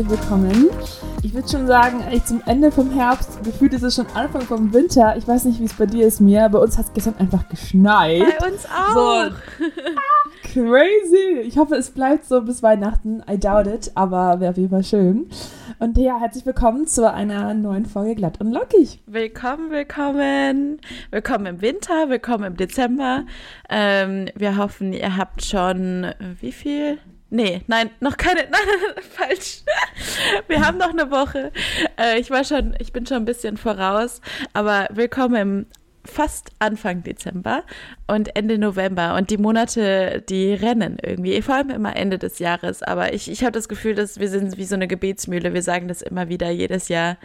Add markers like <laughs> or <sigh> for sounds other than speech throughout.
herzlich willkommen. Ich würde schon sagen, eigentlich zum Ende vom Herbst, gefühlt ist es schon Anfang vom Winter. Ich weiß nicht, wie es bei dir ist, mir. Bei uns hat es gestern einfach geschneit. Bei uns auch. So, crazy. Ich hoffe, es bleibt so bis Weihnachten. I doubt it, aber wäre auf jeden Fall schön. Und ja, herzlich willkommen zu einer neuen Folge Glatt und Lockig. Willkommen, willkommen. Willkommen im Winter, willkommen im Dezember. Ähm, wir hoffen, ihr habt schon, wie viel? Nee, nein, noch keine, <laughs> nein, falsch. Wir haben noch eine Woche. Äh, ich war schon, ich bin schon ein bisschen voraus, aber willkommen im fast Anfang Dezember und Ende November und die Monate, die rennen irgendwie, vor allem immer Ende des Jahres. Aber ich, ich habe das Gefühl, dass wir sind wie so eine Gebetsmühle. Wir sagen das immer wieder jedes Jahr,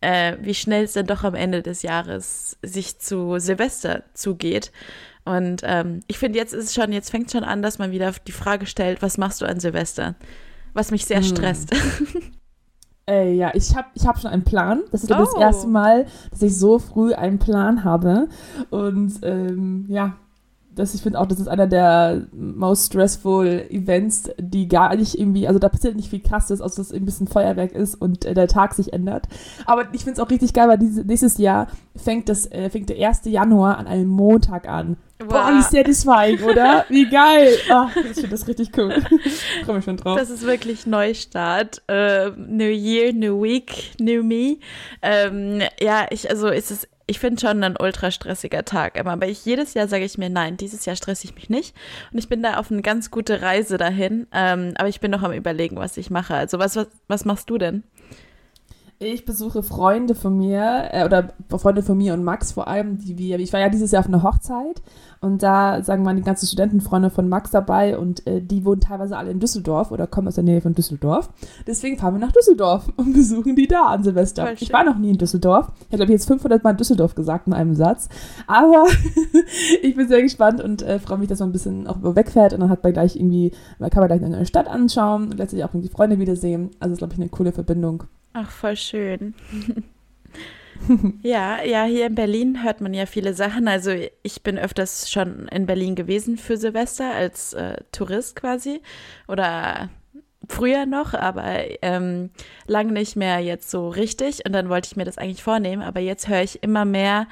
äh, wie schnell es dann doch am Ende des Jahres sich zu Silvester zugeht. Und ähm, ich finde, jetzt ist es schon, jetzt fängt schon an, dass man wieder die Frage stellt, was machst du an Silvester? Was mich sehr hm. stresst. Ey, <laughs> ja, ich habe ich hab schon einen Plan. Das ist oh. das erste Mal, dass ich so früh einen Plan habe. Und ähm, ja, das, ich finde auch, das ist einer der most stressful Events, die gar nicht irgendwie, also da passiert nicht viel krasses, außer dass es ein bisschen Feuerwerk ist und äh, der Tag sich ändert. Aber ich finde es auch richtig geil, weil dieses, nächstes Jahr fängt, das, äh, fängt der 1. Januar an einem Montag an. Wow. Boah, wie satisfying, oder? Wie geil. Ach, ich finde das richtig cool. <laughs> Ich freue mich schon drauf. Das ist wirklich Neustart. Uh, new Year, New Week, New Me. Ähm, ja, ich, also ist es ich finde schon ein ultra stressiger Tag immer. Aber ich, jedes Jahr sage ich mir, nein, dieses Jahr stresse ich mich nicht. Und ich bin da auf eine ganz gute Reise dahin. Ähm, aber ich bin noch am überlegen, was ich mache. Also was, was, was machst du denn? Ich besuche Freunde von mir, äh, oder Freunde von mir und Max vor allem, die wir, ich war ja dieses Jahr auf einer Hochzeit und da sagen wir die ganzen Studentenfreunde von Max dabei und äh, die wohnen teilweise alle in Düsseldorf oder kommen aus der Nähe von Düsseldorf. Deswegen fahren wir nach Düsseldorf <laughs> und besuchen die da an Silvester. Ich war noch nie in Düsseldorf. Ich habe jetzt 500 Mal Düsseldorf gesagt in einem Satz. Aber <laughs> ich bin sehr gespannt und äh, freue mich, dass man ein bisschen auch wegfährt und dann hat man gleich irgendwie, man kann man gleich eine Stadt anschauen und letztlich auch die Freunde wiedersehen. Also ist, glaube ich, eine coole Verbindung. Ach, voll schön. <laughs> ja, ja, hier in Berlin hört man ja viele Sachen. Also ich bin öfters schon in Berlin gewesen für Silvester als äh, Tourist quasi oder früher noch, aber ähm, lange nicht mehr jetzt so richtig. Und dann wollte ich mir das eigentlich vornehmen, aber jetzt höre ich immer mehr,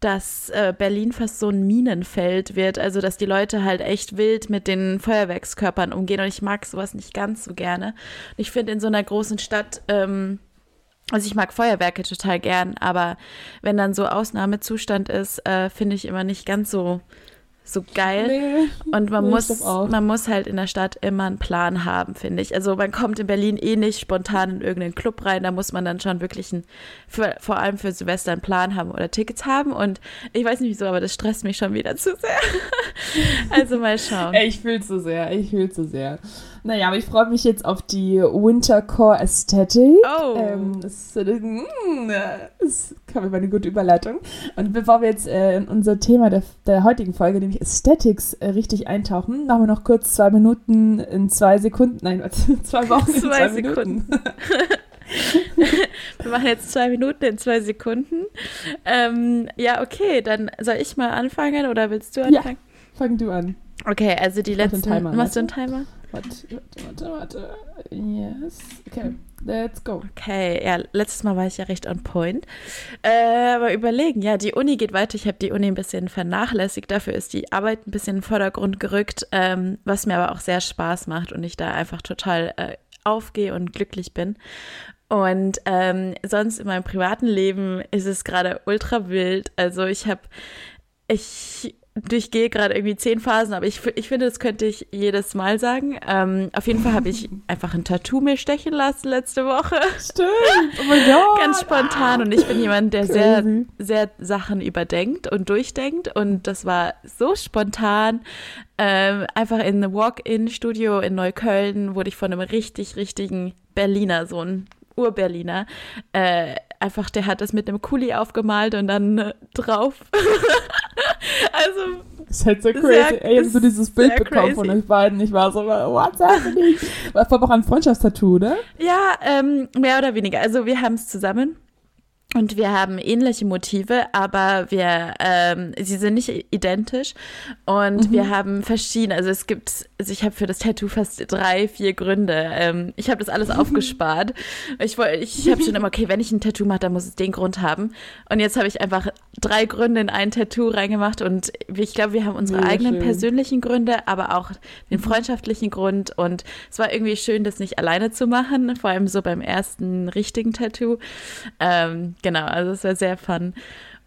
dass äh, Berlin fast so ein Minenfeld wird, also dass die Leute halt echt wild mit den Feuerwerkskörpern umgehen. Und ich mag sowas nicht ganz so gerne. Und ich finde in so einer großen Stadt, ähm, also ich mag Feuerwerke total gern, aber wenn dann so Ausnahmezustand ist, äh, finde ich immer nicht ganz so so geil. Nee, und man muss, man muss halt in der Stadt immer einen Plan haben, finde ich. Also man kommt in Berlin eh nicht spontan in irgendeinen Club rein. Da muss man dann schon wirklich einen, für, vor allem für Silvester einen Plan haben oder Tickets haben. Und ich weiß nicht wieso, aber das stresst mich schon wieder zu sehr. <laughs> also mal schauen. Ich fühle zu sehr, ich fühle zu sehr. Naja, aber ich freue mich jetzt auf die Wintercore Aesthetic. Oh. Ähm, das, das, das kam eine gute Überleitung. Und bevor wir jetzt äh, in unser Thema der, der heutigen Folge, nämlich Aesthetics, äh, richtig eintauchen, machen wir noch kurz zwei Minuten in zwei Sekunden. Nein, warte, <laughs> zwei Wochen in zwei, zwei Sekunden. <laughs> wir machen jetzt zwei Minuten in zwei Sekunden. Ähm, ja, okay, dann soll ich mal anfangen oder willst du anfangen? Ja, fang du an. Okay, also die letzten. Timer, machst du einen Timer? Warte, warte, warte, warte. Yes. Okay, let's go. Okay, ja, letztes Mal war ich ja recht on point. Äh, aber überlegen, ja, die Uni geht weiter. Ich habe die Uni ein bisschen vernachlässigt. Dafür ist die Arbeit ein bisschen in den Vordergrund gerückt, ähm, was mir aber auch sehr Spaß macht und ich da einfach total äh, aufgehe und glücklich bin. Und ähm, sonst in meinem privaten Leben ist es gerade ultra wild. Also ich habe, ich durchgehe gerade irgendwie zehn Phasen, aber ich, ich finde, das könnte ich jedes Mal sagen. Ähm, auf jeden Fall habe ich <laughs> einfach ein Tattoo mir stechen lassen letzte Woche. Stimmt, oh mein Gott. Ganz spontan und ich bin jemand, der sehr, sehr Sachen überdenkt und durchdenkt und das war so spontan. Ähm, einfach in einem Walk-in-Studio in Neukölln wurde ich von einem richtig, richtigen Berliner, so ein Ur-Berliner, äh, einfach, der hat das mit einem Kuli aufgemalt und dann äh, drauf. <laughs> also. Das ist halt so crazy. Sehr, Ey, jetzt so dieses Bild bekommen crazy. von euch beiden. Ich war so, what's happening? War auch ein Freundschaftstattoo, ne? Ja, ähm, mehr oder weniger. Also wir haben es zusammen Und wir haben ähnliche Motive, aber wir, ähm, sie sind nicht identisch. Und mhm. wir haben verschiedene, also es gibt, also ich habe für das Tattoo fast drei, vier Gründe. Ähm, ich habe das alles aufgespart. Ich, ich, ich habe schon immer, okay, wenn ich ein Tattoo mache, dann muss es den Grund haben. Und jetzt habe ich einfach drei Gründe in ein Tattoo reingemacht. Und ich glaube, wir haben unsere Mega eigenen schön. persönlichen Gründe, aber auch den mhm. freundschaftlichen Grund. Und es war irgendwie schön, das nicht alleine zu machen, vor allem so beim ersten richtigen Tattoo. Ähm, genau, also es war sehr fun.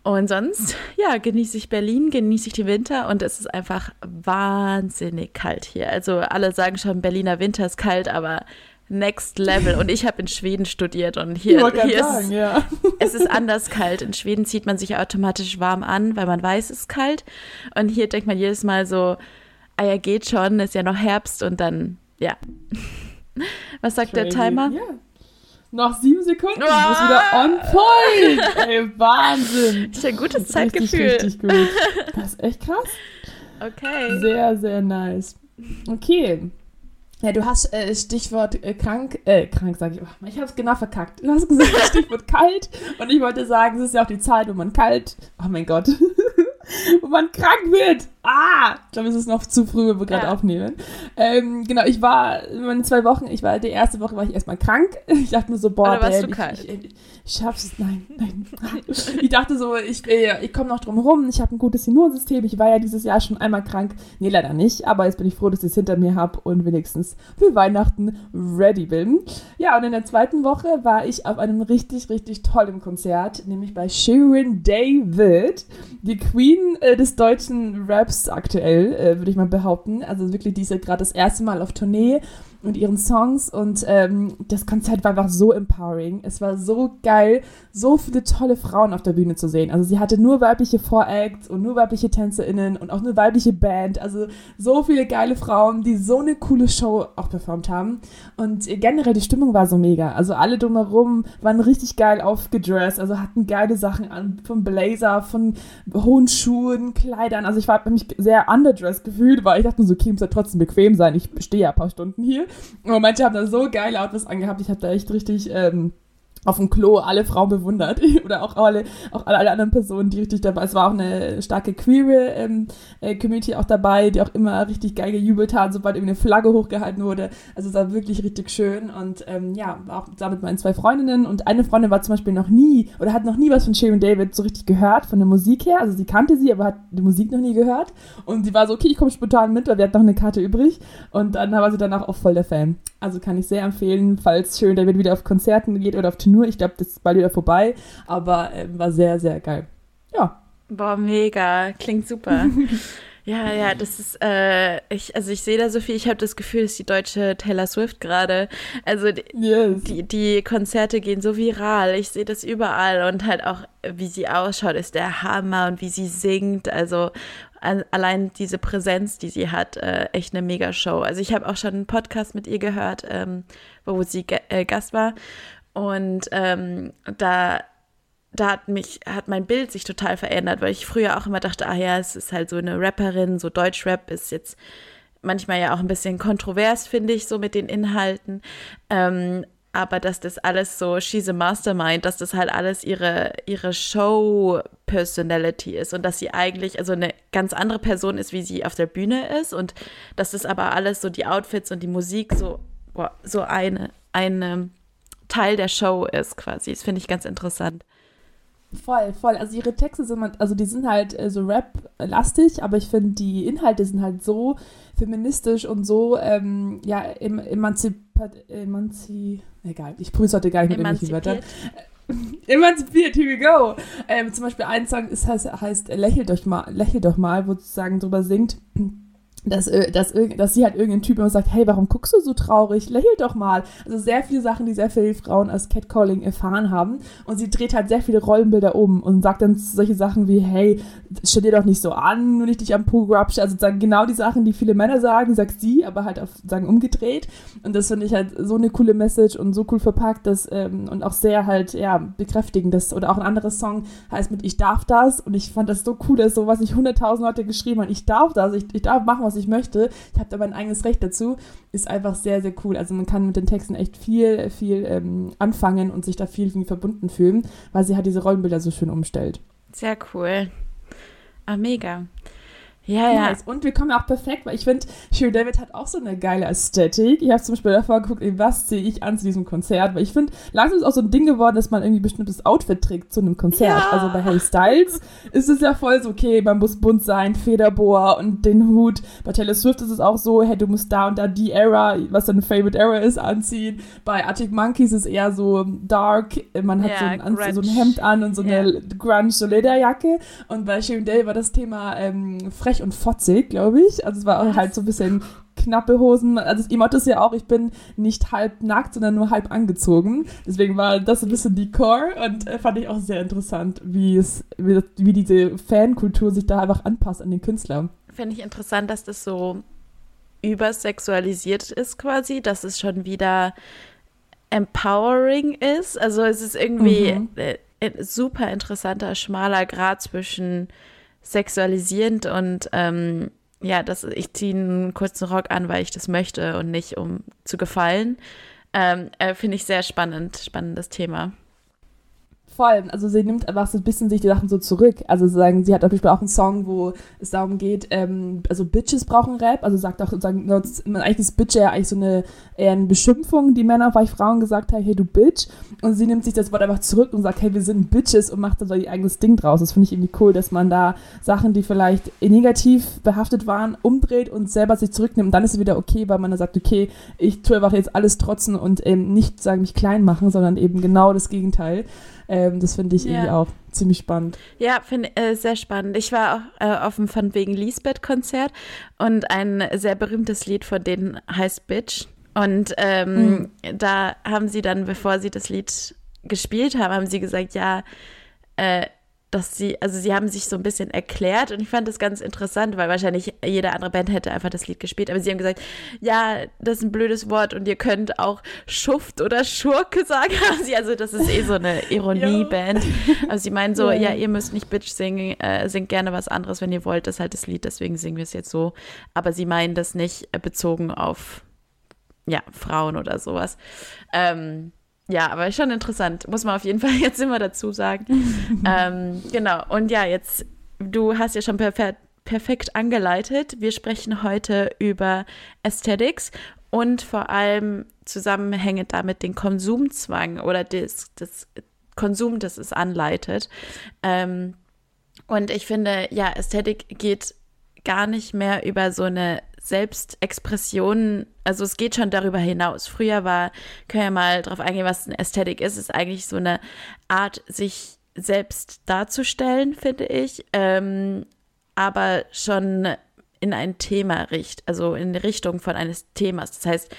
Und sonst, ja, genieße ich Berlin, genieße ich den Winter und es ist einfach wahnsinnig kalt hier. Also alle sagen schon, Berliner Winter ist kalt, aber next level. Und ich habe in Schweden studiert und hier, hier sagen, ist ja. es ist anders kalt. In Schweden zieht man sich automatisch warm an, weil man weiß, es ist kalt. Und hier denkt man jedes Mal so, ah ja, geht schon, ist ja noch Herbst und dann, ja. Was sagt Crazy. der Timer? Ja. Noch sieben Sekunden, du bist wieder on point. Ey, Wahnsinn. Das ist ein gutes Zeitgefühl. Richtig, richtig gut. <laughs> Das ist echt krass. Okay. Sehr, sehr nice. Okay. Ja, du hast äh, Stichwort äh, krank, äh, krank sage ich, oh, ich habe es genau verkackt. Du hast gesagt Stichwort <laughs> kalt und ich wollte sagen, es ist ja auch die Zeit, wo man kalt, oh mein Gott, <laughs> wo man krank wird. Ah, ich glaube, es ist noch zu früh, wenn wir gerade ja. aufnehmen. Ähm, genau, ich war meine zwei Wochen, ich war die erste Woche war ich erstmal krank. <laughs> Ich dachte mir so, boah, warst ich, ich, ich, ich, schaff's, nein, nein. ich dachte so, ich, äh, ich komme noch drum rum, ich habe ein gutes Immunsystem. Ich war ja dieses Jahr schon einmal krank. Nee, leider nicht, aber jetzt bin ich froh, dass ich es hinter mir habe und wenigstens für Weihnachten ready bin. Ja, und in der zweiten Woche war ich auf einem richtig, richtig tollen Konzert, nämlich bei Sharon David, die Queen äh, des deutschen Raps Raps aktuell, äh, würde ich mal behaupten. Also wirklich, die ist ja gerade das erste Mal auf Tournee und ihren Songs und ähm, das Konzert war einfach so empowering. Es war so geil, so viele tolle Frauen auf der Bühne zu sehen. Also sie hatte nur weibliche Voracts und nur weibliche TänzerInnen und auch nur weibliche Band. Also so viele geile Frauen, die so eine coole Show auch performt haben. Und generell die Stimmung war so mega. Also alle drumherum waren richtig geil aufgedressed, also hatten geile Sachen an, vom Blazer, von hohen Schuhen, Kleidern. Also ich war mich sehr underdressed gefühlt, weil ich dachte so, okay, muss ja trotzdem bequem sein. Ich stehe ja ein paar Stunden hier. Und manche haben da so geile Outfits angehabt. Ich habe da echt richtig ähm, auf dem Klo alle Frauen bewundert <laughs> oder auch alle, auch alle anderen Personen, die richtig dabei. Es war auch eine starke queere ähm, äh, Community auch dabei, die auch immer richtig geil gejubelt haben, sobald irgendwie eine Flagge hochgehalten wurde. Also es war wirklich richtig schön und ähm, ja, war auch da mit meinen zwei Freundinnen und eine Freundin war zum Beispiel noch nie oder hat noch nie was von Sharon David so richtig gehört von der Musik her. Also sie kannte sie, aber hat die Musik noch nie gehört und sie war so okay, ich komme spontan mit, weil wir hatten noch eine Karte übrig und dann war sie danach auch voll der Fan. Also kann ich sehr empfehlen, falls Sharon David wieder auf Konzerten geht oder auf Tour. Ich glaube, das ist bald wieder vorbei, aber äh, war sehr, sehr geil. Ja. Boah, mega. Klingt super. <laughs> ja, ja, das ist, äh, ich, also ich sehe da so viel, ich habe das Gefühl, dass die deutsche Taylor Swift gerade, also yes. die, die Konzerte gehen so viral, ich sehe das überall und halt auch, wie sie ausschaut, ist der Hammer und wie sie singt, also allein diese Präsenz, die sie hat, äh, echt eine Mega-Show. Also ich habe auch schon einen Podcast mit ihr gehört, ähm, wo sie äh, Gast war. Und ähm, da, da hat mich, hat mein Bild sich total verändert, weil ich früher auch immer dachte, ah ja, es ist halt so eine Rapperin, so Deutschrap ist jetzt manchmal ja auch ein bisschen kontrovers, finde ich, so mit den Inhalten. Ähm, aber dass das alles so, she's a mastermind, dass das halt alles ihre, ihre Show-Personality ist und dass sie eigentlich also eine ganz andere Person ist, wie sie auf der Bühne ist und dass das aber alles so die Outfits und die Musik so, boah, so eine, eine Teil der Show ist quasi. Das finde ich ganz interessant. Voll, voll. Also ihre Texte sind, also die sind halt äh, so Rap-lastig, aber ich finde, die Inhalte sind halt so feministisch und so, ähm, ja, em emanzipat, emanzi, egal, ich prüfe heute gar nicht mit irgendwelchen Wörtern. <laughs> Emanzipiert, here we go. Ähm, zum Beispiel ein Song ist, heißt, heißt Lächelt euch mal, lächelt doch mal, wo sozusagen drüber singt, dass, äh, dass, dass sie halt irgendein Typ immer sagt, hey, warum guckst du so traurig? Lächel doch mal. Also sehr viele Sachen, die sehr viele Frauen als Catcalling erfahren haben. Und sie dreht halt sehr viele Rollenbilder um und sagt dann solche Sachen wie, hey, stell dir doch nicht so an, nur nicht dich am Po grubsch. Also sagen genau die Sachen, die viele Männer sagen, sagt sie, aber halt auf sagen umgedreht. Und das finde ich halt so eine coole Message und so cool verpackt, dass, ähm, und auch sehr halt, ja, bekräftigend. Das, oder auch ein anderes Song heißt mit Ich darf das. Und ich fand das so cool, dass so, was nicht hunderttausend Leute geschrieben haben, ich darf das, ich, ich darf machen, was was ich möchte. Ich habe da mein eigenes Recht dazu. Ist einfach sehr, sehr cool. Also man kann mit den Texten echt viel, viel ähm, anfangen und sich da viel, viel verbunden fühlen, weil sie halt diese Rollenbilder so schön umstellt. Sehr cool. Ah, mega. Ja, ja. Nice. Und wir kommen auch perfekt, weil ich finde, Shirin David hat auch so eine geile Ästhetik. Ich habe zum Beispiel davor geguckt, ey, was ziehe ich an zu diesem Konzert, weil ich finde, langsam ist auch so ein Ding geworden, dass man irgendwie ein bestimmtes Outfit trägt zu einem Konzert. Ja. Also bei Harry Styles <laughs> ist es ja voll so, okay, man muss bunt sein, Federbohr und den Hut. Bei Taylor Swift ist es auch so, hey, du musst da und da die Era, was deine Favorite Era ist, anziehen. Bei Arctic Monkeys ist es eher so dark, man hat ja, so, ein, so, ein, Hemd an und so eine ja. Grunge, so Lederjacke. Und bei Shirin David war das Thema ähm, frech frech und fotzig, glaube ich. Also es war auch halt so ein bisschen knappe Hosen. Also ihr Motto ist ja auch, ich bin nicht halb nackt, sondern nur halb angezogen. Deswegen war das ein bisschen die Core und äh, fand ich auch sehr interessant, wie es, wie, wie diese Fankultur sich da einfach anpasst an den Künstler. Finde ich interessant, dass das so übersexualisiert ist quasi, dass es schon wieder empowering ist. Also es ist irgendwie mhm. ein äh, super interessanter, schmaler Grad zwischen sexualisierend und ähm, ja, das, ich ziehe einen kurzen Rock an, weil ich das möchte und nicht um zu gefallen. Ähm, äh, Finde ich sehr spannend, spannendes Thema. Voll, also sie nimmt einfach so ein bisschen sich die Sachen so zurück. Also sagen, sie hat zum Beispiel auch einen Song, wo es darum geht, ähm, also Bitches brauchen Rap, also sagt auch sozusagen, eigentlich ist Bitch ja eigentlich so eine eher eine Beschimpfung, die Männer bei Frauen gesagt haben, hey du Bitch. Und sie nimmt sich das Wort einfach zurück und sagt, hey, wir sind Bitches und macht dann so ihr eigenes Ding draus. Das finde ich irgendwie cool, dass man da Sachen, die vielleicht negativ behaftet waren, umdreht und selber sich zurücknimmt. Und dann ist es wieder okay, weil man dann sagt, okay, ich tue einfach jetzt alles trotzen und ähm, nicht sagen, mich klein machen, sondern eben genau das Gegenteil. Ähm, das finde ich ja. irgendwie auch ziemlich spannend. Ja, finde äh, sehr spannend. Ich war auch äh, auf dem von wegen Lisbeth-Konzert und ein sehr berühmtes Lied von denen heißt Bitch. Und ähm, mhm. da haben sie dann, bevor sie das Lied gespielt haben, haben sie gesagt, ja, äh, dass sie, also sie haben sich so ein bisschen erklärt und ich fand das ganz interessant, weil wahrscheinlich jede andere Band hätte einfach das Lied gespielt, aber sie haben gesagt, ja, das ist ein blödes Wort und ihr könnt auch Schuft oder Schurke sagen. <laughs> Also das ist eh so eine Ironieband. Also sie meinen so, ja. ja. ihr müsst nicht Bitch singen, äh, singt gerne was anderes, wenn ihr wollt, das ist halt das Lied, deswegen singen wir es jetzt so. Aber sie meinen das nicht bezogen auf, ja, Frauen oder sowas. Ähm, ja, aber schon interessant. Muss man auf jeden Fall <laughs> jetzt immer dazu sagen. <laughs> ähm, genau. Und ja, jetzt, du hast ja schon perfekt, perfekt angeleitet. Wir sprechen heute über Aesthetics und vor allem zusammenhängend damit den Konsumzwang oder das, das Konsum, das es anleitet. Ähm, und ich finde, ja, Ästhetik geht gar nicht mehr über so eine Selbstexpression, also es geht schon darüber hinaus. Früher war, können wir mal drauf eingehen, was eine Ästhetik ist, ist eigentlich so eine Art, sich selbst darzustellen, finde ich, ähm, aber schon in ein Thema richtet, also in Richtung von eines Themas. Das heißt,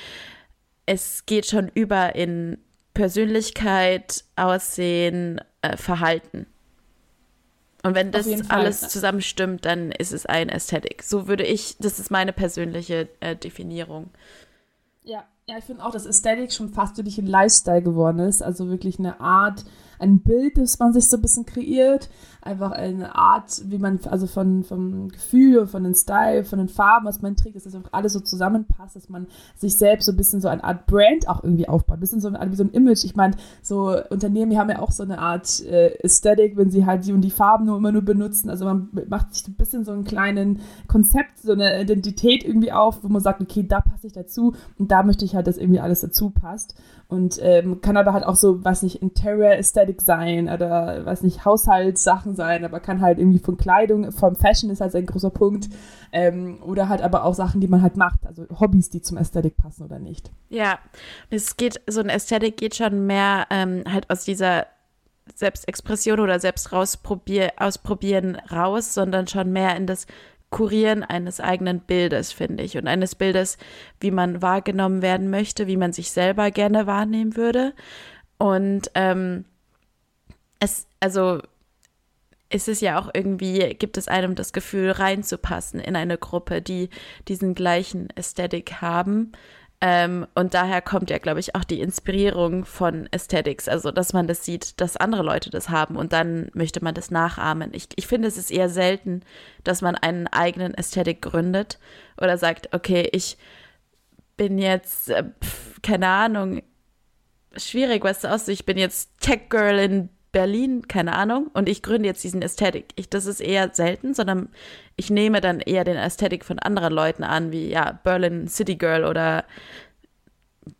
es geht schon über in Persönlichkeit, Aussehen, äh, Verhalten. Und wenn das alles zusammen stimmt, dann ist es ein Ästhetik. So würde ich, das ist meine persönliche äh, Definierung. Ja, ja, ich finde auch, dass Ästhetik schon fast wirklich ein Lifestyle geworden ist. Also wirklich eine Art, ein Bild, das man sich so ein bisschen kreiert. Einfach eine Art, wie man, also von, vom Gefühl, von den Style, von den Farben, was man trägt, dass das einfach alles so zusammenpasst, dass man sich selbst so ein bisschen so eine Art Brand auch irgendwie aufbaut. Ein bisschen so ein, wie so ein Image. Ich meine, so Unternehmen, die haben ja auch so eine Art äh, Ästhetik, wenn sie halt die und die Farben nur immer nur benutzen. Also man macht sich ein bisschen so einen kleinen Konzept, so eine Identität irgendwie auf, wo man sagt, okay, da passe ich dazu und da möchte ich halt, dass irgendwie alles dazu passt. Und ähm, kann aber halt auch so, weiß nicht, Interior Aesthetic sein oder, weiß nicht, Haushaltssachen sein, aber kann halt irgendwie von Kleidung, vom Fashion ist halt ein großer Punkt. Ähm, oder halt aber auch Sachen, die man halt macht, also Hobbys, die zum Aesthetic passen oder nicht. Ja, es geht, so ein Aesthetic geht schon mehr ähm, halt aus dieser Selbstexpression oder selbst ausprobieren raus, sondern schon mehr in das Kurieren eines eigenen Bildes, finde ich. Und eines Bildes, wie man wahrgenommen werden möchte, wie man sich selber gerne wahrnehmen würde. Und ähm, es, also ist es ja auch irgendwie, gibt es einem das Gefühl, reinzupassen in eine Gruppe, die diesen gleichen Ästhetik haben. Ähm, und daher kommt ja, glaube ich, auch die Inspirierung von Aesthetics. Also, dass man das sieht, dass andere Leute das haben und dann möchte man das nachahmen. Ich, ich finde, es ist eher selten, dass man einen eigenen Aesthetic gründet oder sagt, okay, ich bin jetzt, äh, keine Ahnung, schwierig, weißt du, aus, ich bin jetzt Tech Girl in Berlin, keine Ahnung, und ich gründe jetzt diesen Ästhetik. Ich, das ist eher selten, sondern ich nehme dann eher den Ästhetik von anderen Leuten an, wie ja, Berlin City Girl oder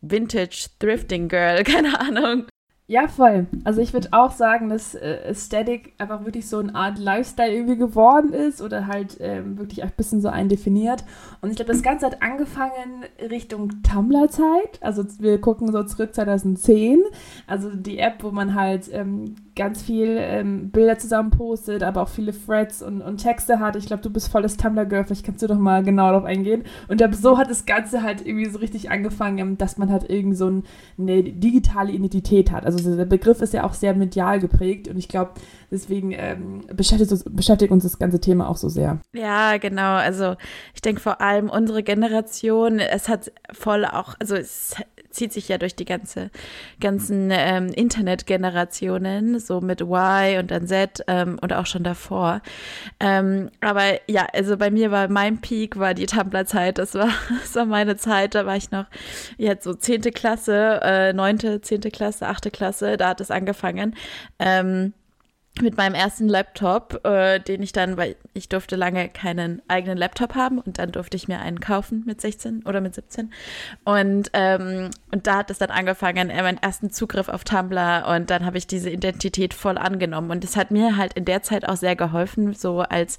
Vintage Thrifting Girl, <laughs> keine Ahnung. Ja, voll. Also ich würde auch sagen, dass äh, Aesthetic einfach wirklich so eine Art Lifestyle irgendwie geworden ist oder halt ähm, wirklich ein bisschen so ein definiert. Und ich glaube, das Ganze hat angefangen Richtung Tumblr-Zeit. Also wir gucken so zurück 2010. Also die App, wo man halt ähm, ganz viel ähm, Bilder zusammen postet, aber auch viele Threads und, und Texte hat. Ich glaube, du bist volles Tumblr-Girl, vielleicht kannst du doch mal genau darauf eingehen. Und so hat das Ganze halt irgendwie so richtig angefangen, dass man halt irgendwie so ein, eine digitale Identität hat. Also der Begriff ist ja auch sehr medial geprägt und ich glaube, deswegen ähm, beschäftigt, uns, beschäftigt uns das ganze Thema auch so sehr. Ja, genau. Also ich denke vor allem unsere Generation, es hat voll auch, also es zieht sich ja durch die ganze, ganzen ähm, Internetgenerationen, so mit Y und dann Z ähm, und auch schon davor. Ähm, aber ja, also bei mir war mein Peak, war die Tumblr-Zeit, das war, <laughs> das war meine Zeit, da war ich noch jetzt so zehnte Klasse, äh, neunte, zehnte Klasse, achte Klasse, da hat es angefangen. Ähm, mit meinem ersten Laptop, äh, den ich dann, weil ich durfte lange keinen eigenen Laptop haben und dann durfte ich mir einen kaufen mit 16 oder mit 17. Und, ähm, und da hat es dann angefangen, äh, meinen ersten Zugriff auf Tumblr und dann habe ich diese Identität voll angenommen. Und es hat mir halt in der Zeit auch sehr geholfen, so als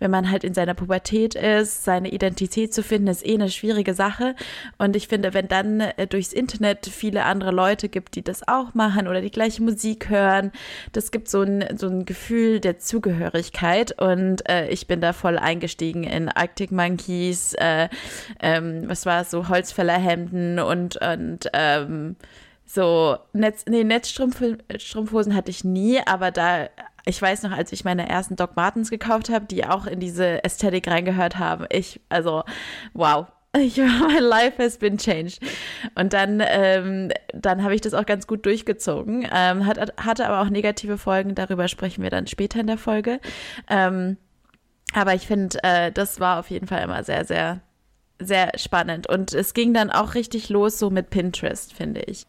wenn man halt in seiner Pubertät ist, seine Identität zu finden, ist eh eine schwierige Sache. Und ich finde, wenn dann äh, durchs Internet viele andere Leute gibt, die das auch machen oder die gleiche Musik hören, das gibt so ein so ein Gefühl der Zugehörigkeit und äh, ich bin da voll eingestiegen in Arctic Monkeys, äh, ähm, was war es, so Holzfällerhemden und, und ähm, so Netz, nee, Netzstrumpfhosen hatte ich nie, aber da ich weiß noch, als ich meine ersten Doc Martens gekauft habe, die auch in diese Ästhetik reingehört haben. Ich, also, wow, <laughs> my life has been changed. Und dann, ähm, dann habe ich das auch ganz gut durchgezogen. Ähm, hat, hatte aber auch negative Folgen, darüber sprechen wir dann später in der Folge. Ähm, aber ich finde, äh, das war auf jeden Fall immer sehr, sehr, sehr spannend. Und es ging dann auch richtig los so mit Pinterest, finde ich.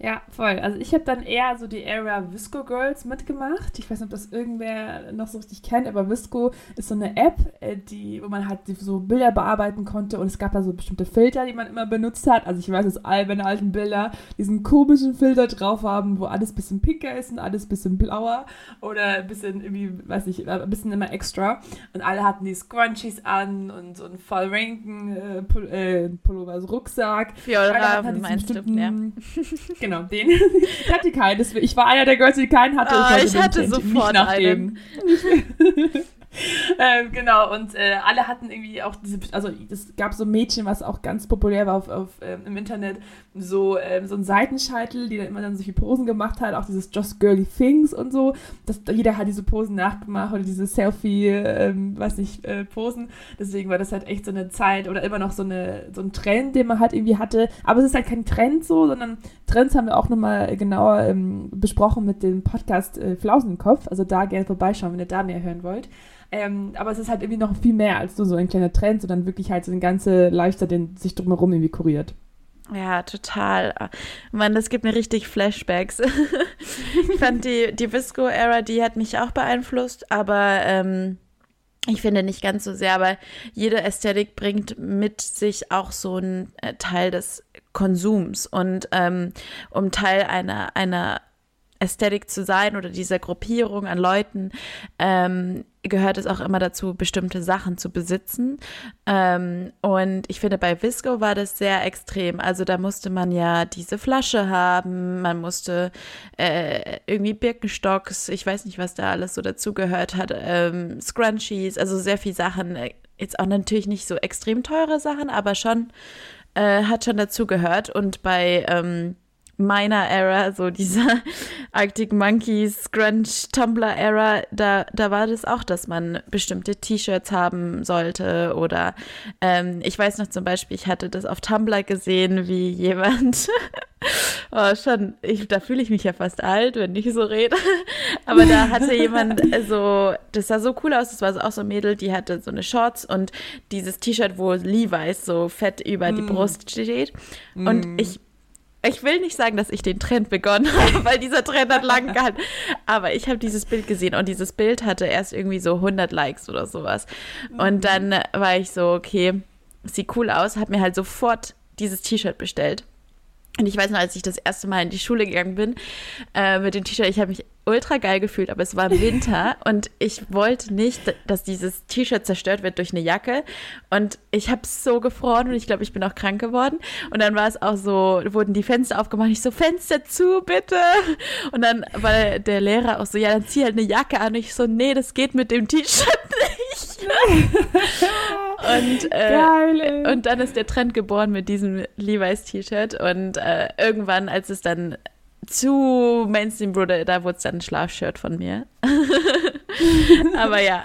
Ja, voll. Also ich habe dann eher so die Era Visco Girls mitgemacht. Ich weiß nicht, ob das irgendwer noch so richtig kennt, aber Visco ist so eine App, äh, die, wo man halt so Bilder bearbeiten konnte und es gab da so bestimmte Filter, die man immer benutzt hat. Also ich weiß, dass all meine alten Bilder diesen komischen Filter drauf haben, wo alles ein bisschen pinker ist und alles ein bisschen blauer oder ein bisschen irgendwie, weiß ich, ein bisschen immer extra. Und alle hatten die Scrunchies an und so einen voll ranken äh, Pull äh, Pullover, also Rucksack. Fjordra, meinst du? Ja. <laughs> Genau, den. <laughs> ich hatte keinen. Ich war einer der Girls, die keinen hatte. Ah, ich hatte, ich hatte sofort einen. <laughs> <laughs> ähm, genau, und äh, alle hatten irgendwie auch diese, also es gab so Mädchen, was auch ganz populär war auf, auf ähm, im Internet, so, ähm, so ein Seitenscheitel, die dann immer dann solche Posen gemacht hat, auch dieses Just Girly Things und so. Das, jeder hat diese Posen nachgemacht oder diese Selfie, ähm, weiß nicht, äh, Posen. Deswegen war das halt echt so eine Zeit oder immer noch so, eine, so ein Trend, den man halt irgendwie hatte. Aber es ist halt kein Trend so, sondern Trends haben wir auch nochmal genauer ähm, besprochen mit dem Podcast äh, Flausenkopf. Also da gerne vorbeischauen, wenn ihr da mehr hören wollt. Ähm, aber es ist halt irgendwie noch viel mehr als nur so ein kleiner Trend, sondern wirklich halt so ein ganze Lifestyle, den sich drumherum irgendwie kuriert. Ja, total. Mann, das gibt mir richtig Flashbacks. <laughs> ich fand die, die Visco-Ära, die hat mich auch beeinflusst, aber ähm, ich finde nicht ganz so sehr, aber jede Ästhetik bringt mit sich auch so einen äh, Teil des Konsums. Und ähm, um Teil einer, einer Ästhetik zu sein oder dieser Gruppierung an Leuten, ähm, gehört es auch immer dazu, bestimmte Sachen zu besitzen. Ähm, und ich finde, bei Visco war das sehr extrem. Also da musste man ja diese Flasche haben, man musste äh, irgendwie Birkenstocks, ich weiß nicht, was da alles so dazugehört hat, ähm, Scrunchies, also sehr viel Sachen. Jetzt auch natürlich nicht so extrem teure Sachen, aber schon, äh, hat schon dazugehört. Und bei ähm, meiner Era, so dieser <laughs> Arctic Monkeys, Grunge, Tumblr Era, da, da war das auch, dass man bestimmte T-Shirts haben sollte oder ähm, ich weiß noch zum Beispiel, ich hatte das auf Tumblr gesehen, wie jemand, <laughs> oh schon, ich, da fühle ich mich ja fast alt, wenn ich so rede, <laughs> aber da hatte jemand so, das sah so cool aus, das war auch so ein Mädel, die hatte so eine Shorts und dieses T-Shirt, wo Levi's so fett über mm. die Brust steht und mm. ich ich will nicht sagen, dass ich den Trend begonnen habe, <laughs> weil dieser Trend hat lang gehalten. Aber ich habe dieses Bild gesehen und dieses Bild hatte erst irgendwie so 100 Likes oder sowas. Und mhm. dann war ich so, okay, sieht cool aus, habe mir halt sofort dieses T-Shirt bestellt. Und ich weiß noch, als ich das erste Mal in die Schule gegangen bin äh, mit dem T-Shirt, ich habe mich ultra geil gefühlt, aber es war Winter <laughs> und ich wollte nicht, dass dieses T-Shirt zerstört wird durch eine Jacke. Und ich habe so gefroren und ich glaube, ich bin auch krank geworden. Und dann war es auch so, wurden die Fenster aufgemacht. Ich so, Fenster zu, bitte. Und dann war der Lehrer auch so, ja, dann zieh halt eine Jacke an. Und ich so, nee, das geht mit dem T-Shirt nicht. <laughs> und, äh, Geil, und dann ist der Trend geboren mit diesem Levi's T-Shirt. Und äh, irgendwann, als es dann zu Mainstream wurde, da wurde es dann ein Schlafshirt von mir. <laughs> Aber ja,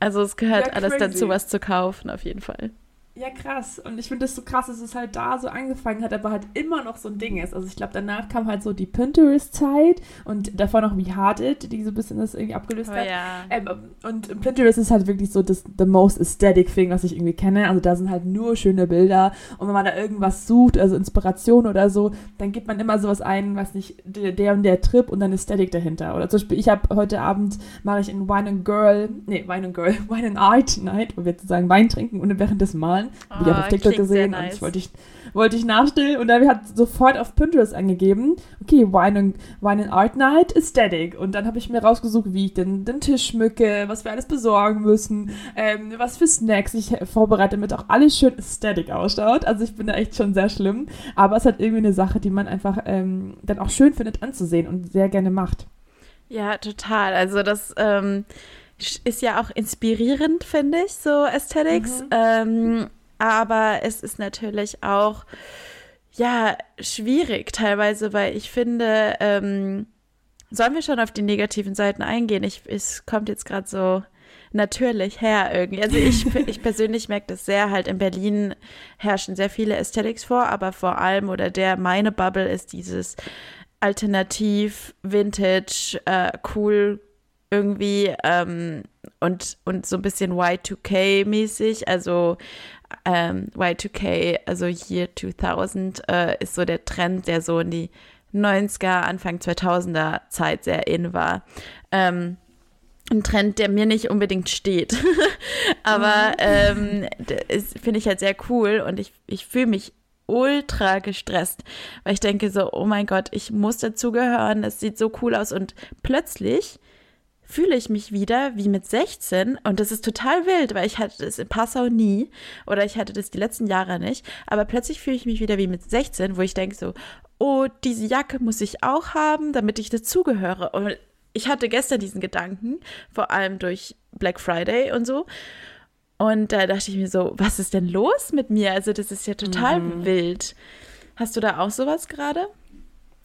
also es gehört ja, alles dazu, was zu kaufen, auf jeden Fall. Ja, krass. Und ich finde das so krass, dass es halt da so angefangen hat, aber halt immer noch so ein Ding ist. Also ich glaube, danach kam halt so die Pinterest-Zeit und davor noch wie Hard It, die so ein bisschen das irgendwie abgelöst oh, hat. Ja. Ähm, und Pinterest ist halt wirklich so das the most aesthetic thing, was ich irgendwie kenne. Also da sind halt nur schöne Bilder und wenn man da irgendwas sucht, also Inspiration oder so, dann gibt man immer sowas ein, weiß nicht, der, der und der Trip und dann Aesthetic dahinter. Oder zum Beispiel, ich habe heute Abend, mache ich in Wine and Girl, nee, Wine and Girl, <laughs> Wine and Art Night, wo wir sozusagen Wein trinken und während des Malen Oh, Habe ich auch auf TikTok gesehen nice. und ich wollte ich, wollte ich nachstellen und dann hat sofort auf Pinterest angegeben, okay, Wine and, Wine and Art Night Aesthetic. Und dann habe ich mir rausgesucht, wie ich den, den Tisch schmücke, was wir alles besorgen müssen, ähm, was für Snacks ich vorbereite, damit auch alles schön Aesthetic ausschaut. Also ich bin da echt schon sehr schlimm, aber es hat irgendwie eine Sache, die man einfach ähm, dann auch schön findet anzusehen und sehr gerne macht. Ja, total. Also das ähm, ist ja auch inspirierend, finde ich, so Aesthetics. Mhm. Ähm, aber es ist natürlich auch, ja, schwierig teilweise, weil ich finde, ähm, sollen wir schon auf die negativen Seiten eingehen? Ich, es kommt jetzt gerade so natürlich her irgendwie. Also ich, <laughs> ich persönlich merke das sehr halt in Berlin herrschen sehr viele Aesthetics vor, aber vor allem oder der meine Bubble ist dieses alternativ, vintage, äh, cool irgendwie ähm, und, und so ein bisschen Y2K-mäßig, also ähm, Y2K, also Year 2000, äh, ist so der Trend, der so in die 90er, Anfang 2000er Zeit sehr in war. Ähm, ein Trend, der mir nicht unbedingt steht. <laughs> Aber mhm. ähm, finde ich halt sehr cool und ich, ich fühle mich ultra gestresst, weil ich denke so, oh mein Gott, ich muss dazugehören, es sieht so cool aus und plötzlich fühle ich mich wieder wie mit 16 und das ist total wild, weil ich hatte das in Passau nie oder ich hatte das die letzten Jahre nicht, aber plötzlich fühle ich mich wieder wie mit 16, wo ich denke so, oh, diese Jacke muss ich auch haben, damit ich dazugehöre und ich hatte gestern diesen Gedanken, vor allem durch Black Friday und so und da dachte ich mir so, was ist denn los mit mir? Also das ist ja total mhm. wild. Hast du da auch sowas gerade?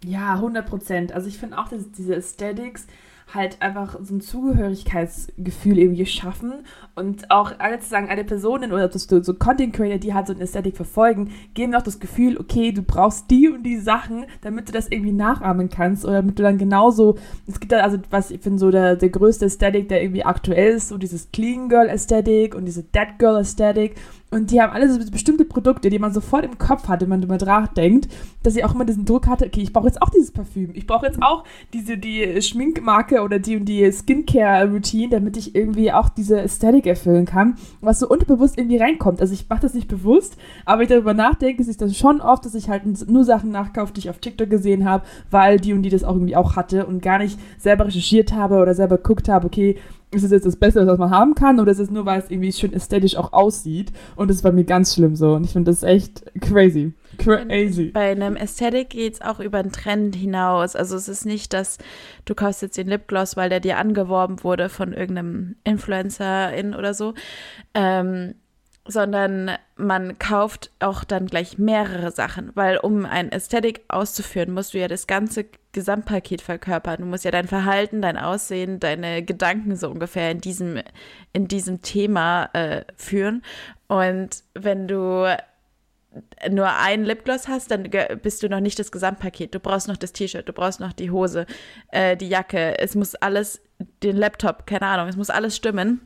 Ja, 100 Prozent. Also ich finde auch, dass diese Aesthetics, halt einfach so ein Zugehörigkeitsgefühl irgendwie schaffen und auch alle zu sagen, alle Personen oder so, Content Creator, die halt so ein Ästhetik verfolgen, geben auch das Gefühl, okay, du brauchst die und die Sachen, damit du das irgendwie nachahmen kannst oder damit du dann genauso, es gibt da also, was ich finde, so der, der größte Ästhetik, der irgendwie aktuell ist, so dieses Clean Girl Ästhetik und diese Dead Girl Ästhetik und die haben alle so bestimmte Produkte, die man sofort im Kopf hat, wenn man drüber nachdenkt, dass ich auch immer diesen Druck hatte, okay, ich brauche jetzt auch dieses Parfüm. Ich brauche jetzt auch diese, die Schminkmarke oder die und die Skincare-Routine, damit ich irgendwie auch diese Ästhetik erfüllen kann, was so unterbewusst irgendwie reinkommt. Also ich mache das nicht bewusst, aber ich darüber nachdenke, ist das schon oft, dass ich halt nur Sachen nachkaufe, die ich auf TikTok gesehen habe, weil die und die das auch irgendwie auch hatte und gar nicht selber recherchiert habe oder selber geguckt habe, okay, ist es jetzt das Beste, was man haben kann, oder ist es nur, weil es irgendwie schön ästhetisch auch aussieht? Und das ist bei mir ganz schlimm so. Und ich finde das echt crazy. Crazy. Bei einem Ästhetik geht es auch über einen Trend hinaus. Also es ist nicht, dass du kaufst jetzt den Lipgloss, weil der dir angeworben wurde von irgendeinem Influencerin oder so. Ähm, sondern man kauft auch dann gleich mehrere Sachen, weil um ein Ästhetik auszuführen, musst du ja das ganze Gesamtpaket verkörpern. Du musst ja dein Verhalten, dein Aussehen, deine Gedanken so ungefähr in diesem, in diesem Thema äh, führen. Und wenn du nur ein Lipgloss hast, dann bist du noch nicht das Gesamtpaket. Du brauchst noch das T-Shirt, du brauchst noch die Hose, äh, die Jacke. Es muss alles, den Laptop, keine Ahnung, es muss alles stimmen.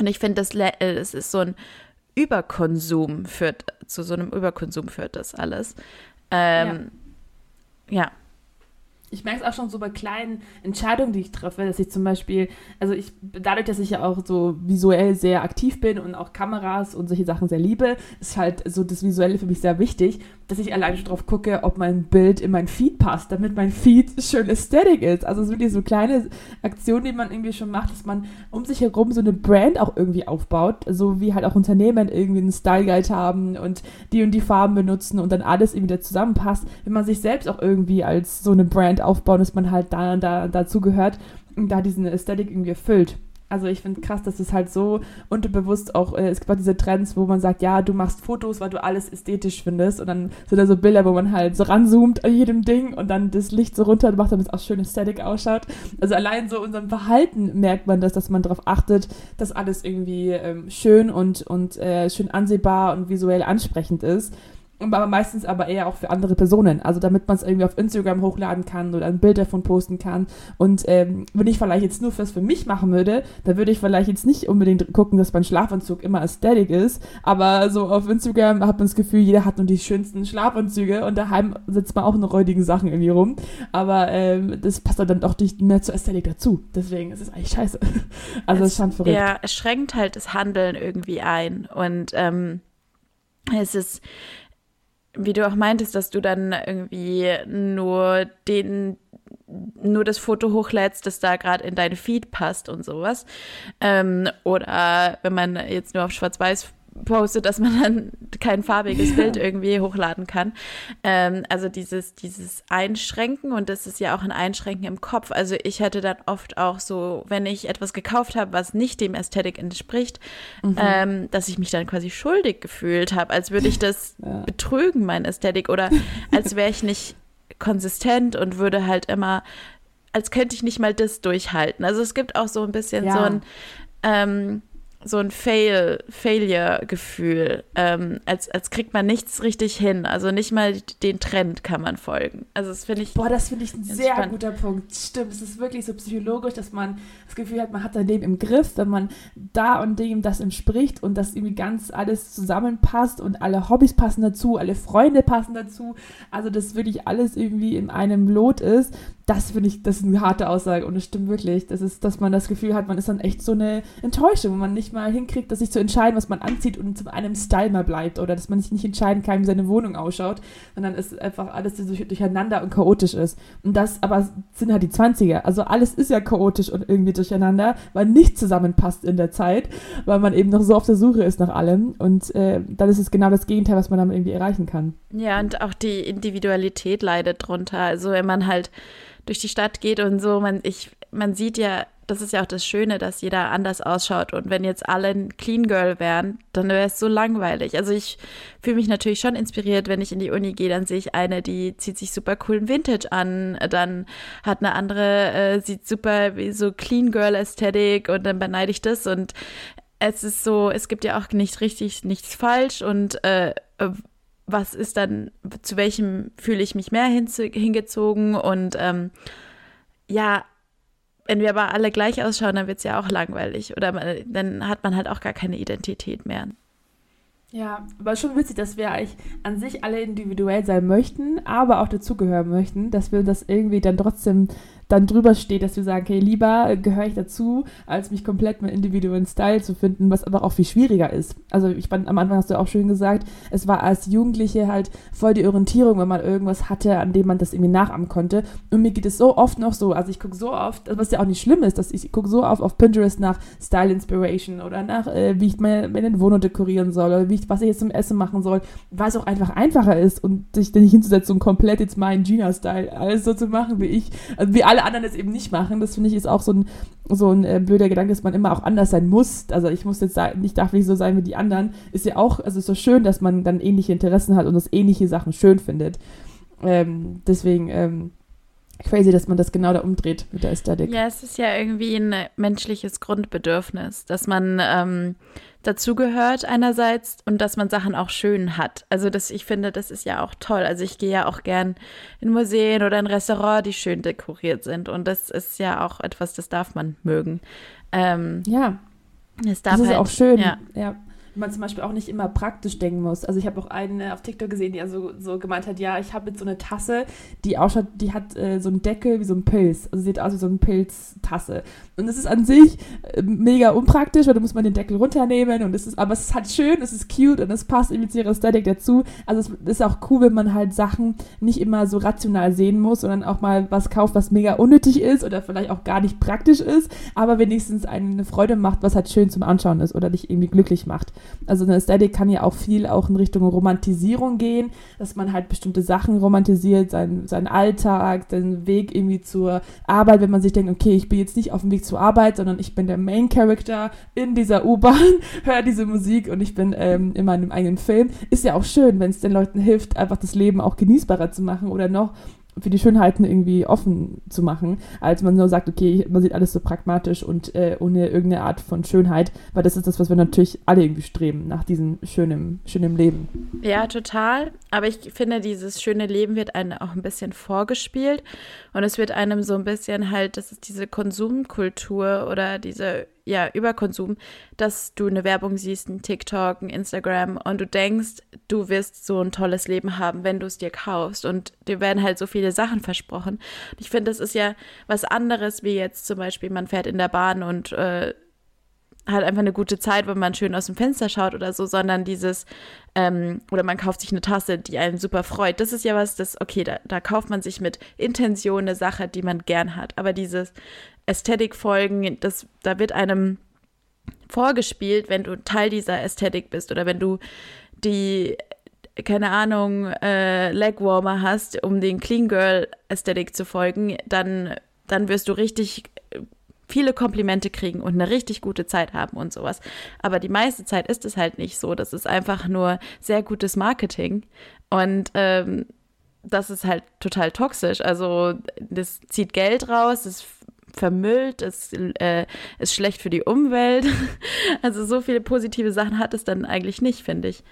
Und ich finde, das, das äh, ist so ein Überkonsum führt, zu so einem Überkonsum führt das alles. Ähm, ja. ja ich merke es auch schon so bei kleinen Entscheidungen, die ich treffe, dass ich zum Beispiel, also ich, dadurch, dass ich ja auch so visuell sehr aktiv bin und auch Kameras und solche Sachen sehr liebe, ist halt so das Visuelle für mich sehr wichtig, dass ich alleine schon drauf gucke, ob mein Bild in mein Feed passt, damit mein Feed schön ästhetisch ist. Also es sind wirklich so kleine Aktionen, die man irgendwie schon macht, dass man um sich herum so eine Brand auch irgendwie aufbaut, so wie halt auch Unternehmen irgendwie einen Style Guide haben und die und die Farben benutzen und dann alles irgendwie da zusammenpasst, wenn man sich selbst auch irgendwie als so eine Brand aufbauen, dass man halt da, da dazu gehört und da diesen Ästhetik irgendwie erfüllt. Also ich finde krass, dass es halt so unterbewusst auch, äh, es gibt auch diese Trends, wo man sagt, ja, du machst Fotos, weil du alles ästhetisch findest und dann sind da so Bilder, wo man halt so ranzoomt an jedem Ding und dann das Licht so runter macht, damit es auch schön ästhetisch ausschaut. Also allein so unserem Verhalten merkt man das, dass man darauf achtet, dass alles irgendwie ähm, schön und, und äh, schön ansehbar und visuell ansprechend ist aber meistens aber eher auch für andere Personen. Also damit man es irgendwie auf Instagram hochladen kann oder ein Bild davon posten kann. Und ähm, wenn ich vielleicht jetzt nur fürs für mich machen würde, dann würde ich vielleicht jetzt nicht unbedingt gucken, dass mein Schlafanzug immer aesthetic ist. Aber so auf Instagram hat man das Gefühl, jeder hat nur die schönsten Schlafanzüge und daheim sitzt man auch in räudigen Sachen irgendwie rum. Aber ähm, das passt dann doch nicht mehr zur Ästhetik dazu. Deswegen ist es eigentlich scheiße. <laughs> Also es ist schon verrückt. Ja, es schränkt halt das Handeln irgendwie ein. Und ähm, es ist wie du auch meintest, dass du dann irgendwie nur den nur das Foto hochlädst, das da gerade in deine Feed passt und sowas. Ähm, oder wenn man jetzt nur auf Schwarz-Weiß postet, dass man dann kein farbiges ja. Bild irgendwie hochladen kann. Ähm, also dieses, dieses Einschränken und das ist ja auch ein Einschränken im Kopf. Also ich hätte dann oft auch so, wenn ich etwas gekauft habe, was nicht dem Ästhetik entspricht, mhm. ähm, dass ich mich dann quasi schuldig gefühlt habe, als würde ich <laughs> das ja. betrügen, mein Ästhetik, oder <laughs> als wäre ich nicht konsistent und würde halt immer, als könnte ich nicht mal das durchhalten. Also es gibt auch so ein bisschen ja. so ein ähm, so ein Fail, Failure-Gefühl, ähm, als, als kriegt man nichts richtig hin. Also nicht mal den Trend kann man folgen. Also das finde ich. Boah, das finde ich ein sehr spannend. guter Punkt. Stimmt, es ist wirklich so psychologisch, dass man das Gefühl hat, man hat sein Leben im Griff, wenn man da und dem das entspricht und dass irgendwie ganz alles zusammenpasst und alle Hobbys passen dazu, alle Freunde passen dazu. Also dass wirklich alles irgendwie in einem Lot ist. Das finde ich, das ist eine harte Aussage und es stimmt wirklich. Das ist, dass man das Gefühl hat, man ist dann echt so eine Enttäuschung, wenn man nicht mal hinkriegt, dass sich zu entscheiden, was man anzieht und zu einem Style mal bleibt oder dass man sich nicht entscheiden kann, wie seine Wohnung ausschaut, sondern es einfach alles durcheinander und chaotisch ist. Und das aber sind halt die 20er. Also alles ist ja chaotisch und irgendwie durcheinander, weil nichts zusammenpasst in der Zeit, weil man eben noch so auf der Suche ist nach allem. Und äh, dann ist es genau das Gegenteil, was man damit irgendwie erreichen kann. Ja, und auch die Individualität leidet drunter. Also wenn man halt durch die Stadt geht und so, man, ich, man sieht ja, das ist ja auch das Schöne, dass jeder anders ausschaut. Und wenn jetzt alle ein Clean Girl wären, dann wäre es so langweilig. Also ich fühle mich natürlich schon inspiriert, wenn ich in die Uni gehe, dann sehe ich eine, die zieht sich super coolen Vintage an, dann hat eine andere, äh, sieht super wie so Clean Girl Ästhetik und dann beneide ich das und es ist so, es gibt ja auch nicht richtig, nichts falsch und äh, was ist dann, zu welchem fühle ich mich mehr hingezogen und ähm, ja, wenn wir aber alle gleich ausschauen, dann wird es ja auch langweilig oder man, dann hat man halt auch gar keine Identität mehr. Ja, aber schon witzig, dass wir eigentlich an sich alle individuell sein möchten, aber auch dazugehören möchten, dass wir das irgendwie dann trotzdem dann drüber steht, dass wir sagen, okay, lieber gehöre ich dazu, als mich komplett mit individuellen Style zu finden, was aber auch viel schwieriger ist. Also ich fand, am Anfang hast du auch schön gesagt, es war als Jugendliche halt voll die Orientierung, wenn man irgendwas hatte, an dem man das irgendwie nachahmen konnte. Und mir geht es so oft noch so, also ich gucke so oft, was ja auch nicht schlimm ist, dass ich gucke so oft auf Pinterest nach Style Inspiration oder nach, äh, wie ich meine, meine Wohnung dekorieren soll oder wie ich, was ich jetzt zum Essen machen soll, weil es auch einfach einfacher ist und sich dann nicht hinzusetzen und komplett jetzt meinen Gina-Style alles so zu machen, wie ich, also wie alle alle anderen es eben nicht machen. Das finde ich ist auch so ein, so ein äh, blöder Gedanke, dass man immer auch anders sein muss. Also ich muss jetzt sagen, ich darf nicht so sein wie die anderen. Ist ja auch, also ist so schön, dass man dann ähnliche Interessen hat und das ähnliche Sachen schön findet. Ähm, deswegen, ähm, crazy, dass man das genau da umdreht mit der Ästhetik. Ja, es ist ja irgendwie ein menschliches Grundbedürfnis, dass man ähm, dazugehört einerseits und dass man Sachen auch schön hat. Also das, ich finde, das ist ja auch toll. Also ich gehe ja auch gern in Museen oder in Restaurants, die schön dekoriert sind und das ist ja auch etwas, das darf man mögen. Ähm, ja. Es darf das ist halt, auch schön. Ja. ja man zum Beispiel auch nicht immer praktisch denken muss. Also ich habe auch eine auf TikTok gesehen, die also so gemeint hat, ja, ich habe jetzt so eine Tasse, die ausschaut, die hat äh, so einen Deckel wie so ein Pilz. Also sieht aus wie so eine Pilztasse. Und das ist an sich äh, mega unpraktisch, weil da muss man den Deckel runternehmen und es ist, aber es ist halt schön, es ist cute und es passt irgendwie zu ihrer Ästhetik dazu. Also es ist auch cool, wenn man halt Sachen nicht immer so rational sehen muss, sondern auch mal was kauft, was mega unnötig ist oder vielleicht auch gar nicht praktisch ist, aber wenigstens eine Freude macht, was halt schön zum Anschauen ist oder dich irgendwie glücklich macht. Also eine Ästhetik kann ja auch viel auch in Richtung Romantisierung gehen, dass man halt bestimmte Sachen romantisiert, seinen, seinen Alltag, den Weg irgendwie zur Arbeit, wenn man sich denkt, okay, ich bin jetzt nicht auf dem Weg zur Arbeit, sondern ich bin der Main Character in dieser U-Bahn, <laughs> höre diese Musik und ich bin ähm, in meinem eigenen Film. Ist ja auch schön, wenn es den Leuten hilft, einfach das Leben auch genießbarer zu machen oder noch für die Schönheiten irgendwie offen zu machen, als man nur sagt, okay, man sieht alles so pragmatisch und äh, ohne irgendeine Art von Schönheit, weil das ist das, was wir natürlich alle irgendwie streben, nach diesem schönen, schönen Leben. Ja, total. Aber ich finde, dieses schöne Leben wird einem auch ein bisschen vorgespielt und es wird einem so ein bisschen halt, das ist diese Konsumkultur oder diese ja, Überkonsum, dass du eine Werbung siehst, ein TikTok, ein Instagram und du denkst, du wirst so ein tolles Leben haben, wenn du es dir kaufst. Und dir werden halt so viele Sachen versprochen. Und ich finde, das ist ja was anderes, wie jetzt zum Beispiel, man fährt in der Bahn und äh, hat einfach eine gute Zeit, wenn man schön aus dem Fenster schaut oder so, sondern dieses, ähm, oder man kauft sich eine Tasse, die einen super freut. Das ist ja was, das, okay, da, da kauft man sich mit Intention eine Sache, die man gern hat. Aber dieses Ästhetikfolgen, das, da wird einem vorgespielt, wenn du Teil dieser Ästhetik bist oder wenn du die, keine Ahnung, äh, Legwarmer hast, um den Clean Girl Ästhetik zu folgen, dann, dann wirst du richtig viele Komplimente kriegen und eine richtig gute Zeit haben und sowas. Aber die meiste Zeit ist es halt nicht so. Das ist einfach nur sehr gutes Marketing. Und ähm, das ist halt total toxisch. Also das zieht Geld raus, es vermüllt, es äh, ist schlecht für die Umwelt. <laughs> Also so viele positive Sachen hat es dann eigentlich nicht, finde ich.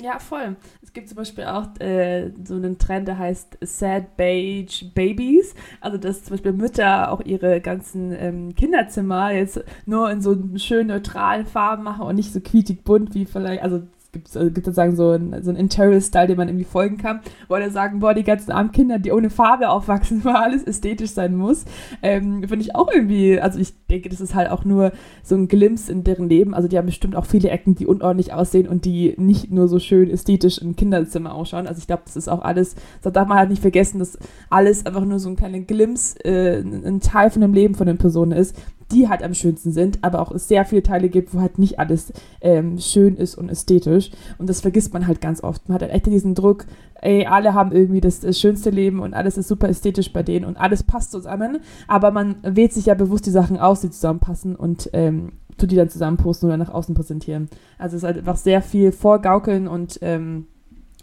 Ja, voll. Es gibt zum Beispiel auch äh, so einen Trend, der heißt Sad Beige Babies. Also, dass zum Beispiel Mütter auch ihre ganzen ähm, Kinderzimmer jetzt nur in so schön neutralen Farben machen und nicht so quietig bunt wie vielleicht, also gibt also sozusagen so einen, so Interior-Style, den man irgendwie folgen kann, wo alle sagen, boah, die ganzen armen Kinder, die ohne Farbe aufwachsen, <laughs> weil alles ästhetisch sein muss. Ähm, Finde ich auch irgendwie, also ich denke, das ist halt auch nur so ein Glimpse in deren Leben. Also die haben bestimmt auch viele Ecken, die unordentlich aussehen und die nicht nur so schön ästhetisch im Kinderzimmer ausschauen. Also ich glaube, das ist auch alles, da darf man halt nicht vergessen, dass alles einfach nur so ein kleiner Glimpse, äh, ein Teil von dem Leben von den Personen ist, die halt am schönsten sind, aber auch es sehr viele Teile gibt, wo halt nicht alles ähm, schön ist und ästhetisch. Und das vergisst man halt ganz oft. Man hat halt echt diesen Druck, ey, alle haben irgendwie das, das schönste Leben und alles ist super ästhetisch bei denen und alles passt zusammen. Aber man wählt sich ja bewusst die Sachen aus, die zusammenpassen und ähm, tut die dann zusammen posten oder nach außen präsentieren. Also es ist halt einfach sehr viel vorgaukeln und ähm,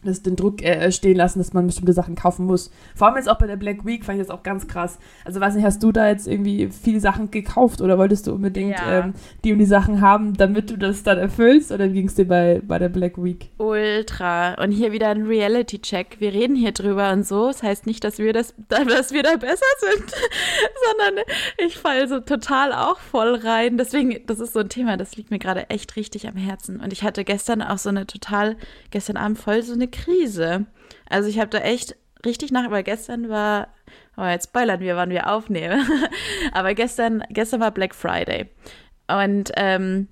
das den Druck äh, stehen lassen, dass man bestimmte Sachen kaufen muss. Vor allem jetzt auch bei der Black Week fand ich das auch ganz krass. Also weiß nicht, hast du da jetzt irgendwie viele Sachen gekauft oder wolltest du unbedingt ja. ähm, die und die Sachen haben, damit du das dann erfüllst oder ging es dir bei, bei der Black Week? Ultra. Und hier wieder ein Reality-Check. Wir reden hier drüber und so. Das heißt nicht, dass wir das, <laughs> dass wir da besser sind, <laughs> sondern ich falle so total auch voll rein. Deswegen, das ist so ein Thema, das liegt mir gerade echt richtig am Herzen. Und ich hatte gestern auch so eine total, gestern Abend voll so eine Krise. Also ich habe da echt richtig nach, weil gestern war, oh, jetzt spoilern wir, wann wir aufnehmen. <laughs> Aber gestern, gestern war Black Friday. Und ähm,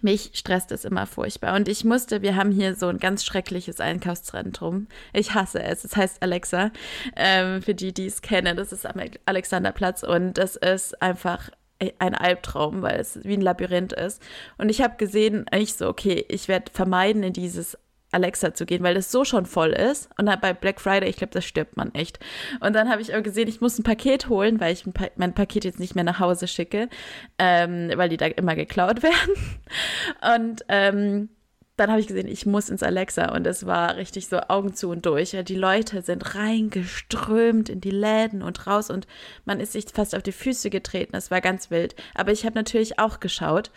mich stresst es immer furchtbar. Und ich musste, wir haben hier so ein ganz schreckliches Einkaufszentrum. Ich hasse es. Es heißt Alexa. Ähm, für die, die es kennen, das ist am Alexanderplatz. Und das ist einfach ein Albtraum, weil es wie ein Labyrinth ist. Und ich habe gesehen, ich so, okay, ich werde vermeiden, in dieses Alexa zu gehen, weil das so schon voll ist. Und dann bei Black Friday, ich glaube, da stirbt man echt. Und dann habe ich auch gesehen, ich muss ein Paket holen, weil ich pa mein Paket jetzt nicht mehr nach Hause schicke, ähm, weil die da immer geklaut <laughs> werden. Und ähm, dann habe ich gesehen, ich muss ins Alexa und es war richtig so Augen zu und durch. Die Leute sind reingeströmt in die Läden und raus und man ist sich fast auf die Füße getreten. Es war ganz wild. Aber ich habe natürlich auch geschaut,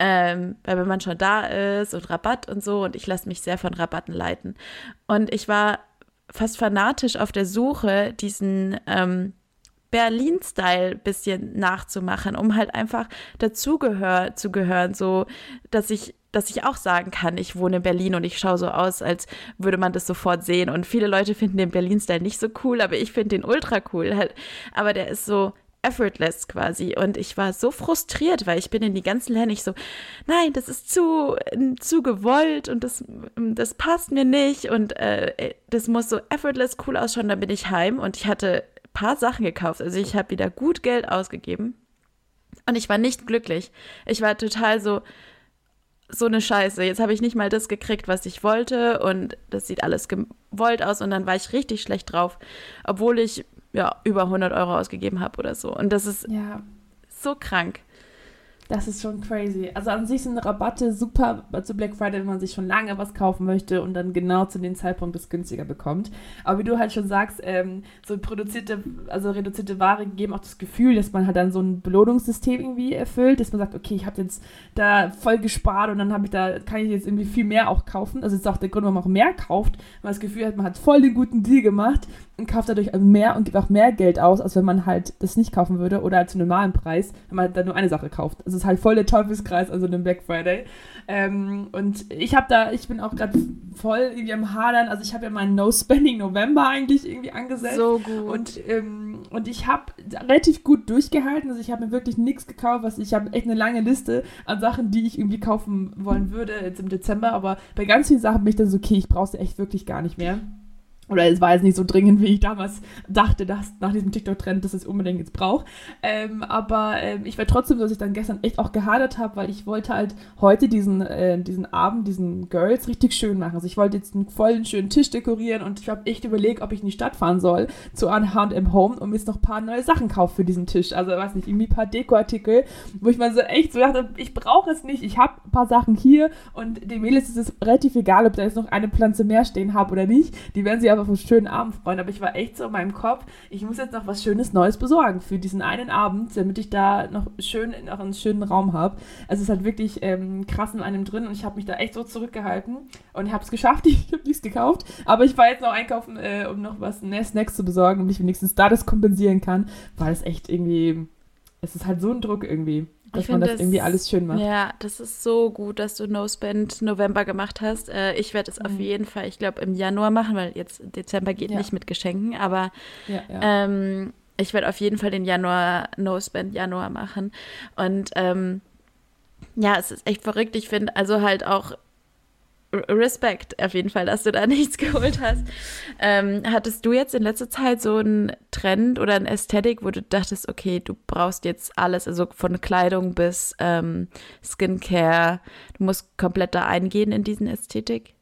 ähm, weil wenn man schon da ist und Rabatt und so und ich lasse mich sehr von Rabatten leiten. Und ich war fast fanatisch auf der Suche, diesen ähm, Berlin-Style bisschen nachzumachen, um halt einfach dazugehör zu gehören, so dass ich dass ich auch sagen kann, ich wohne in Berlin und ich schaue so aus, als würde man das sofort sehen. Und viele Leute finden den Berlin-Style nicht so cool, aber ich finde den ultra cool. Halt. Aber der ist so effortless quasi. Und ich war so frustriert, weil ich bin in die ganzen Länder nicht so, nein, das ist zu, zu gewollt und das, das passt mir nicht und äh, das muss so effortless cool ausschauen. Dann bin ich heim und ich hatte ein paar Sachen gekauft. Also ich habe wieder gut Geld ausgegeben. Und ich war nicht glücklich. Ich war total so, so eine Scheiße. Jetzt habe ich nicht mal das gekriegt, was ich wollte und das sieht alles gewollt aus und dann war ich richtig schlecht drauf, obwohl ich ja über 100 Euro ausgegeben habe oder so. Und das ist ja. so krank. Das ist schon crazy. Also an sich sind Rabatte super zu Black Friday, wenn man sich schon lange was kaufen möchte und dann genau zu dem Zeitpunkt das günstiger bekommt. Aber wie du halt schon sagst, ähm, so produzierte, also reduzierte Ware geben auch das Gefühl, dass man halt dann so ein Belohnungssystem irgendwie erfüllt, dass man sagt, okay, ich habe jetzt da voll gespart und dann habe ich da, kann ich jetzt irgendwie viel mehr auch kaufen. Also das ist auch der Grund, warum man auch mehr kauft, weil man das Gefühl hat, man hat voll den guten Deal gemacht und kauft dadurch mehr und gibt auch mehr Geld aus, als wenn man halt das nicht kaufen würde oder halt zu normalen Preis, wenn man dann nur eine Sache kauft. Also es ist halt voll der Teufelskreis, also den Black Friday. Ähm, und ich habe da, ich bin auch gerade voll irgendwie am Hadern. Also ich habe ja meinen No Spending November eigentlich irgendwie angesetzt. So gut. Und, ähm, und ich habe relativ gut durchgehalten. Also ich habe mir wirklich nichts gekauft, was ich habe echt eine lange Liste an Sachen, die ich irgendwie kaufen wollen würde jetzt im Dezember. Aber bei ganz vielen Sachen bin ich dann so, okay, ich brauche sie echt wirklich gar nicht mehr. Oder es war jetzt nicht so dringend, wie ich damals dachte, dass nach diesem TikTok-Trend, dass es unbedingt jetzt brauche. Ähm, aber ähm, ich war trotzdem, dass ich dann gestern echt auch gehadert habe, weil ich wollte halt heute diesen, äh, diesen Abend, diesen Girls richtig schön machen. Also ich wollte jetzt einen vollen schönen Tisch dekorieren und ich habe echt überlegt, ob ich in die Stadt fahren soll zu H&M Home und mir jetzt noch ein paar neue Sachen kaufen für diesen Tisch. Also weiß nicht, irgendwie ein paar Dekoartikel, wo ich mal so echt so dachte, ich brauche es nicht. Ich habe ein paar Sachen hier und den Mädels ist es relativ egal, ob da jetzt noch eine Pflanze mehr stehen habe oder nicht. Die werden sie aber vom schönen Abend freuen. Aber ich war echt so in meinem Kopf, ich muss jetzt noch was Schönes Neues besorgen für diesen einen Abend, damit ich da noch schön noch einen schönen Raum habe. Also es ist halt wirklich ähm, krass in einem drin und ich habe mich da echt so zurückgehalten und habe es geschafft. <laughs> Ich habe nichts gekauft, aber ich war jetzt noch einkaufen, äh, um noch was Snacks zu besorgen, damit ich wenigstens da das kompensieren kann, weil es echt irgendwie, es ist halt so ein Druck irgendwie dass man das, das, irgendwie alles schön macht. Ja, das ist so gut, dass du No Spend November gemacht hast. Äh, ich werde es mhm. auf jeden Fall, ich glaube, im Januar machen, weil jetzt Dezember geht ja. nicht mit Geschenken, aber ja, ja. Ähm, ich werde auf jeden Fall den Januar No Spend Januar machen. Und ähm, ja, es ist echt verrückt. Ich finde also halt auch Respekt auf jeden Fall, dass du da <laughs> nichts geholt hast. Ähm, hattest du jetzt in letzter Zeit so einen Trend oder eine Ästhetik, wo du dachtest, okay, du brauchst jetzt alles, also von Kleidung bis ähm, Skincare, du musst komplett da eingehen in diesen Ästhetik?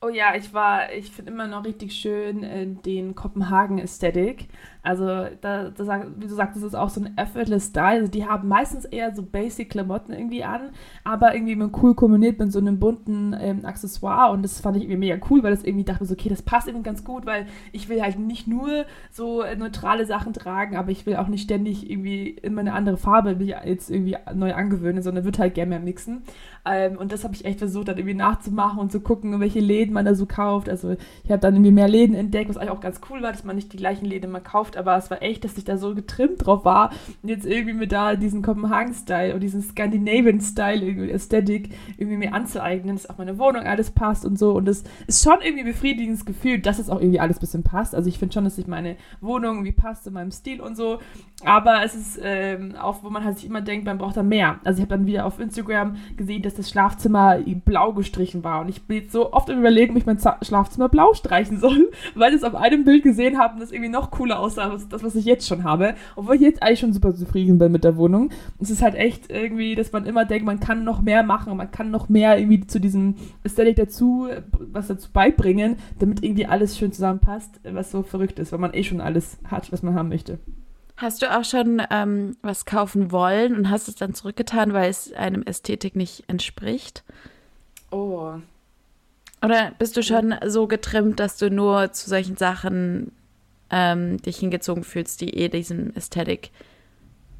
Oh ja, ich war, ich finde immer noch richtig schön äh, den Kopenhagen-Ästhetik. Also, da, da, wie du sagst, das ist auch so ein effortless Style. Also die haben meistens eher so basic Klamotten irgendwie an, aber irgendwie immer cool kombiniert mit so einem bunten ähm, Accessoire. Und das fand ich irgendwie mega cool, weil das irgendwie dachte so, okay, das passt irgendwie ganz gut, weil ich will halt nicht nur so neutrale Sachen tragen, aber ich will auch nicht ständig irgendwie immer eine andere Farbe mich jetzt irgendwie neu angewöhnen, sondern würde halt gerne mehr mixen. Ähm, und das habe ich echt versucht, dann irgendwie nachzumachen und zu gucken, welche Läden man da so kauft. Also ich habe dann irgendwie mehr Läden entdeckt, was eigentlich auch ganz cool war, dass man nicht die gleichen Läden immer kauft, aber es war echt, dass ich da so getrimmt drauf war und jetzt irgendwie mit da diesen Kopenhagen-Style und diesen Scandinavian-Style, irgendwie Ästhetik, irgendwie mir anzueignen, dass auch meine Wohnung alles passt und so. Und das ist schon irgendwie ein befriedigendes Gefühl, dass es auch irgendwie alles ein bisschen passt. Also ich finde schon, dass sich meine Wohnung irgendwie passt zu meinem Stil und so. Aber es ist ähm, auch, wo man halt sich immer denkt, man braucht da mehr. Also ich habe dann wieder auf Instagram gesehen, dass das Schlafzimmer blau gestrichen war. Und ich bin jetzt so oft im Überlegen, ob ich mein Schlafzimmer blau streichen soll, <laughs> weil ich es auf einem Bild gesehen habe und das irgendwie noch cooler aussah, als das, was ich jetzt schon habe. Obwohl ich jetzt eigentlich schon super zufrieden bin mit der Wohnung. Es ist halt echt irgendwie, dass man immer denkt, man kann noch mehr machen, man kann noch mehr irgendwie zu diesem Aesthetic dazu, was dazu beibringen, damit irgendwie alles schön zusammenpasst, was so verrückt ist, weil man eh schon alles hat, was man haben möchte. Hast du auch schon ähm, was kaufen wollen und hast es dann zurückgetan, weil es einem Ästhetik nicht entspricht? Oh. Oder bist du schon so getrimmt, dass du nur zu solchen Sachen ähm, dich hingezogen fühlst, die eh diesem Ästhetik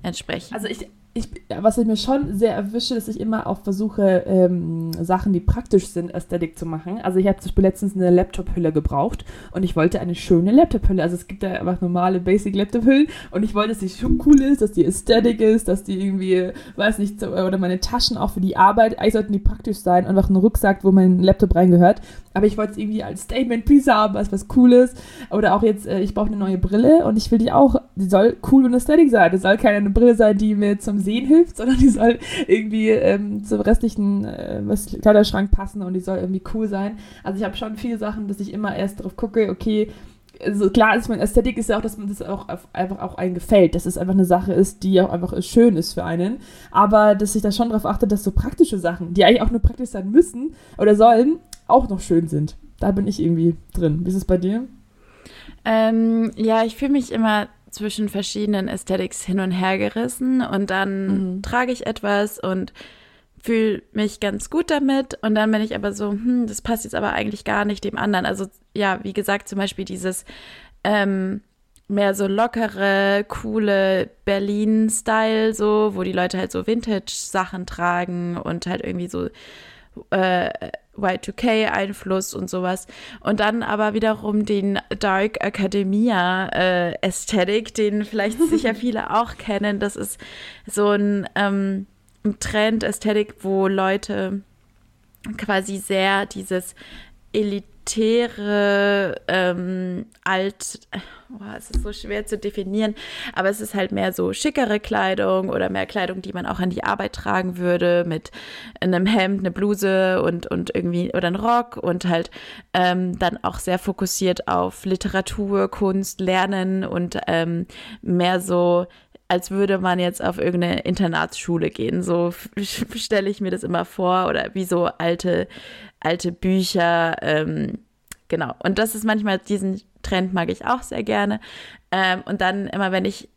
entsprechen? Also ich, ich, was ich mir schon sehr erwische, dass ich immer auch versuche, ähm, Sachen, die praktisch sind, Ästhetik zu machen. Also ich habe zum Beispiel letztens eine Laptop-Hülle gebraucht und ich wollte eine schöne Laptop-Hülle. Also es gibt ja einfach normale Basic-Laptop-Hüllen und ich wollte, dass die schon cool ist, dass die Ästhetik ist, dass die irgendwie, weiß nicht, oder meine Taschen auch für die Arbeit, eigentlich sollten die praktisch sein, einfach ein Rucksack, wo mein Laptop reingehört. Aber ich wollte es irgendwie als Statement-Piece haben, als was Cooles. Oder auch jetzt, äh, ich brauche eine neue Brille und ich will die auch, die soll cool und Ästhetik sein. Das soll keine Brille sein, die mir zum Sehen hilft, <laughs> sondern die soll irgendwie ähm, zum restlichen äh, Kleiderschrank passen und die soll irgendwie cool sein. Also ich habe schon viele Sachen, dass ich immer erst darauf gucke, okay, also klar ist meine Ästhetik ist ja auch, dass man das auch einfach auch einen gefällt, dass es einfach eine Sache ist, die auch einfach schön ist für einen. Aber dass ich da schon darauf achte, dass so praktische Sachen, die eigentlich auch nur praktisch sein müssen oder sollen, auch noch schön sind. Da bin ich irgendwie drin. Wie ist es bei dir? Ähm, ja, ich fühle mich immer zwischen verschiedenen Aesthetics hin und her gerissen und dann mhm. trage ich etwas und fühle mich ganz gut damit und dann bin ich aber so, hm, das passt jetzt aber eigentlich gar nicht dem anderen. Also ja, wie gesagt, zum Beispiel dieses ähm, mehr so lockere, coole Berlin-Style, so, wo die Leute halt so Vintage-Sachen tragen und halt irgendwie so äh, Y2K-Einfluss und sowas. Und dann aber wiederum den Dark Academia äh, den vielleicht <laughs> sicher viele auch kennen. Das ist so ein, ähm, ein Trend Ästhetik, wo Leute quasi sehr dieses elitäre, ähm, alt, oh, es ist so schwer zu definieren, aber es ist halt mehr so schickere Kleidung oder mehr Kleidung, die man auch an die Arbeit tragen würde, mit einem Hemd, eine Bluse und, und irgendwie oder ein Rock und halt ähm, dann auch sehr fokussiert auf Literatur, Kunst, Lernen und ähm, mehr so als würde man jetzt auf irgendeine Internatsschule gehen. So stelle ich mir das immer vor oder wie so alte, alte Bücher. Ähm, genau. Und das ist manchmal, diesen Trend mag ich auch sehr gerne. Ähm, und dann immer, wenn ich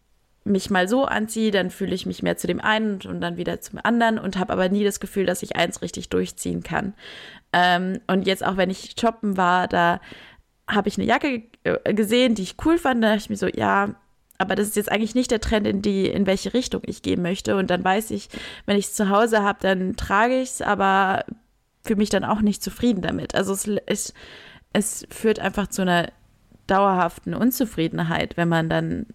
mich mal so anziehe, dann fühle ich mich mehr zu dem einen und, dann wieder zum anderen und habe aber nie das Gefühl, dass ich eins richtig durchziehen kann. Ähm, und jetzt auch, wenn ich shoppen war, da habe ich eine Jacke äh, gesehen, die ich cool fand. Da dachte ich mir so, ja, aber das ist jetzt eigentlich nicht der Trend, in die, in welche Richtung ich gehen möchte. Und dann weiß ich, wenn ich es zu Hause habe, dann trage ich es, aber fühle mich dann auch nicht zufrieden damit. Also es, es, es führt einfach zu einer dauerhaften Unzufriedenheit, wenn man dann,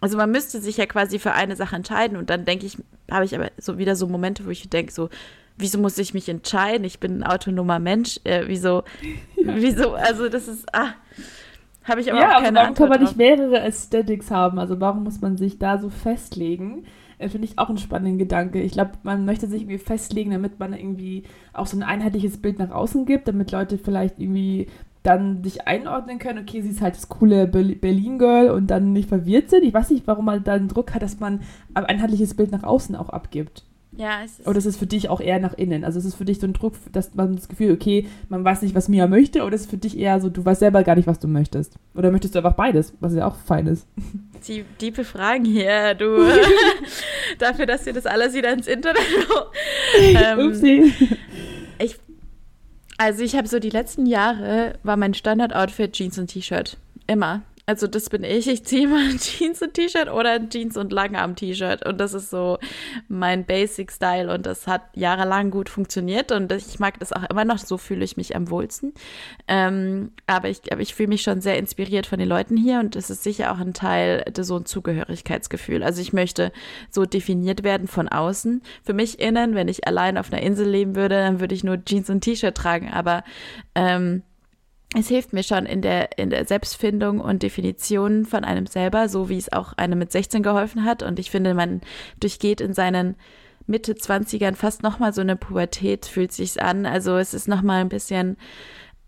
also man müsste sich ja quasi für eine Sache entscheiden und dann denke ich, habe ich aber so wieder so Momente, wo ich denke, so, wieso muss ich mich entscheiden? Ich bin ein autonomer Mensch, äh, wieso, ja. <laughs> wieso, also das ist, ah, habe ich aber ja, auch keine warum kann man nicht mehrere Aesthetics haben? Also warum muss man sich da so festlegen? Äh, Finde ich auch einen spannenden Gedanke. Ich glaube, man möchte sich irgendwie festlegen, damit man irgendwie auch so ein einheitliches Bild nach außen gibt, damit Leute vielleicht irgendwie dann sich einordnen können, okay, sie ist halt das coole Berlin-Girl und dann nicht verwirrt sind. Ich weiß nicht, warum man da den Druck hat, dass man ein einheitliches Bild nach außen auch abgibt. Ja, es ist. Oder ist es für dich auch eher nach innen? Also ist es für dich so ein Druck, dass man das Gefühl, okay, man weiß nicht, was Mia möchte, oder ist es für dich eher so, du weißt selber gar nicht, was du möchtest? Oder möchtest du einfach beides, was ja auch fein ist? <laughs> Die diepe Fragen hier, du. <laughs> Dafür, dass ihr das alles wieder ins Internet. <laughs> ähm, Upsi. Ich, also ich habe so die letzten Jahre war mein Standard-Outfit Jeans und T-Shirt. Immer. Also das bin ich. Ich ziehe mal ein <laughs> Jeans und T-Shirt oder ein Jeans und Langarm-T-Shirt. Und das ist so mein Basic-Style. Und das hat jahrelang gut funktioniert. Und ich mag das auch immer noch. So fühle ich mich am wohlsten. Ähm, aber ich, aber ich fühle mich schon sehr inspiriert von den Leuten hier. Und es ist sicher auch ein Teil, so ein Zugehörigkeitsgefühl. Also ich möchte so definiert werden von außen. Für mich innen, wenn ich allein auf einer Insel leben würde, dann würde ich nur Jeans und T-Shirt tragen. Aber ähm, es hilft mir schon in der, in der Selbstfindung und Definition von einem selber, so wie es auch einem mit 16 geholfen hat. Und ich finde, man durchgeht in seinen Mitte 20ern fast nochmal so eine Pubertät fühlt sich an. Also es ist nochmal ein bisschen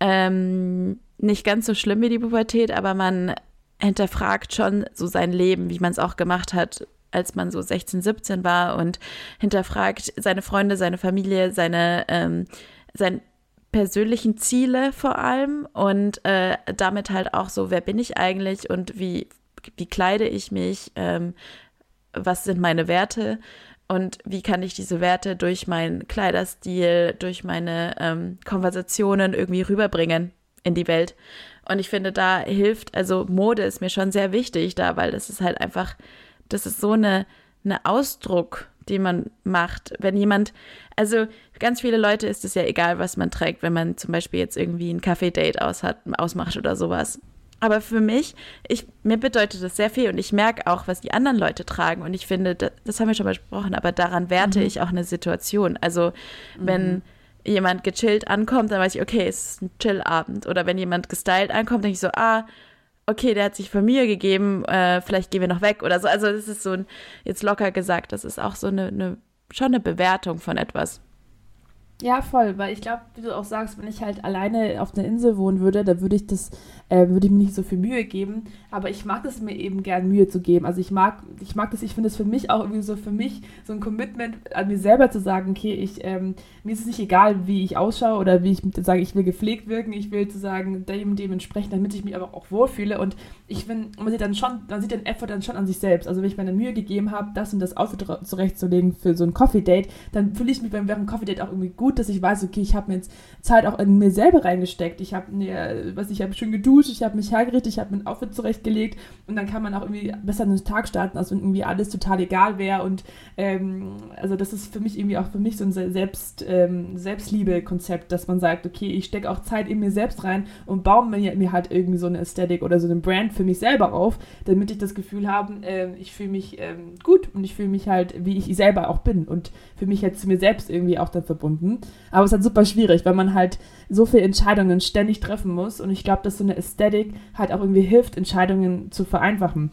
ähm, nicht ganz so schlimm wie die Pubertät, aber man hinterfragt schon so sein Leben, wie man es auch gemacht hat, als man so 16, 17 war und hinterfragt seine Freunde, seine Familie, seine, ähm, seine persönlichen Ziele vor allem und äh, damit halt auch so, wer bin ich eigentlich und wie, wie kleide ich mich, ähm, was sind meine Werte und wie kann ich diese Werte durch meinen Kleiderstil, durch meine ähm, Konversationen irgendwie rüberbringen in die Welt. Und ich finde, da hilft, also Mode ist mir schon sehr wichtig da, weil das ist halt einfach, das ist so eine, eine Ausdruck, den man macht. Wenn jemand, also ganz viele Leute ist es ja egal, was man trägt, wenn man zum Beispiel jetzt irgendwie ein Kaffee-Date aus hat, ausmacht oder sowas. Aber für mich, ich, mir bedeutet das sehr viel und ich merke auch, was die anderen Leute tragen. Und ich finde, das, das haben wir schon besprochen, aber daran werte mhm. ich auch eine Situation. Also, wenn mhm. jemand gechillt ankommt, dann weiß ich, okay, es ist ein Chillabend. Oder wenn jemand gestylt ankommt, denke ich so, ah, okay, der hat sich für mir gegeben, äh, vielleicht gehen wir noch weg oder so. Also, das ist so ein, jetzt locker gesagt, das ist auch so eine, eine schon eine Bewertung von etwas. Ja, voll, weil ich glaube, wie du auch sagst, wenn ich halt alleine auf einer Insel wohnen würde, da würde ich das, äh, würde ich mir nicht so viel Mühe geben. Aber ich mag es mir eben gern Mühe zu geben. Also ich mag, ich mag das, ich finde es für mich auch irgendwie so für mich so ein Commitment an mir selber zu sagen, okay, ich, ähm, mir ist es nicht egal, wie ich ausschaue oder wie ich sage, ich will gepflegt wirken, ich will zu sagen, dem dementsprechend, damit ich mich aber auch wohlfühle. Und ich finde, man sieht dann schon, man sieht den Effort dann schon an sich selbst. Also wenn ich mir eine Mühe gegeben habe, das und das Outfit zurechtzulegen für so ein Coffee Date, dann fühle ich mich beim während Coffee Date auch irgendwie gut, dass ich weiß, okay, ich habe mir jetzt Zeit auch in mir selber reingesteckt. Ich habe mir, was ich habe schön geduscht, ich habe mich hergerichtet, ich habe mir ein Outfit zurechtgelegt und dann kann man auch irgendwie besser in den Tag starten, als wenn irgendwie alles total egal wäre. Und ähm, also das ist für mich irgendwie auch für mich so ein Selbst, ähm, Selbstliebe-Konzept, dass man sagt, okay, ich stecke auch Zeit in mir selbst rein und baue mir, mir halt irgendwie so eine Ästhetik oder so eine Brand für mich selber auf, damit ich das Gefühl habe, äh, ich fühle mich ähm, gut und ich fühle mich halt, wie ich selber auch bin und für mich halt zu mir selbst irgendwie auch dann verbunden. Aber es ist halt super schwierig, weil man halt so viele Entscheidungen ständig treffen muss und ich glaube, dass so eine Ästhetik halt auch irgendwie hilft, Entscheidungen zu vereinfachen.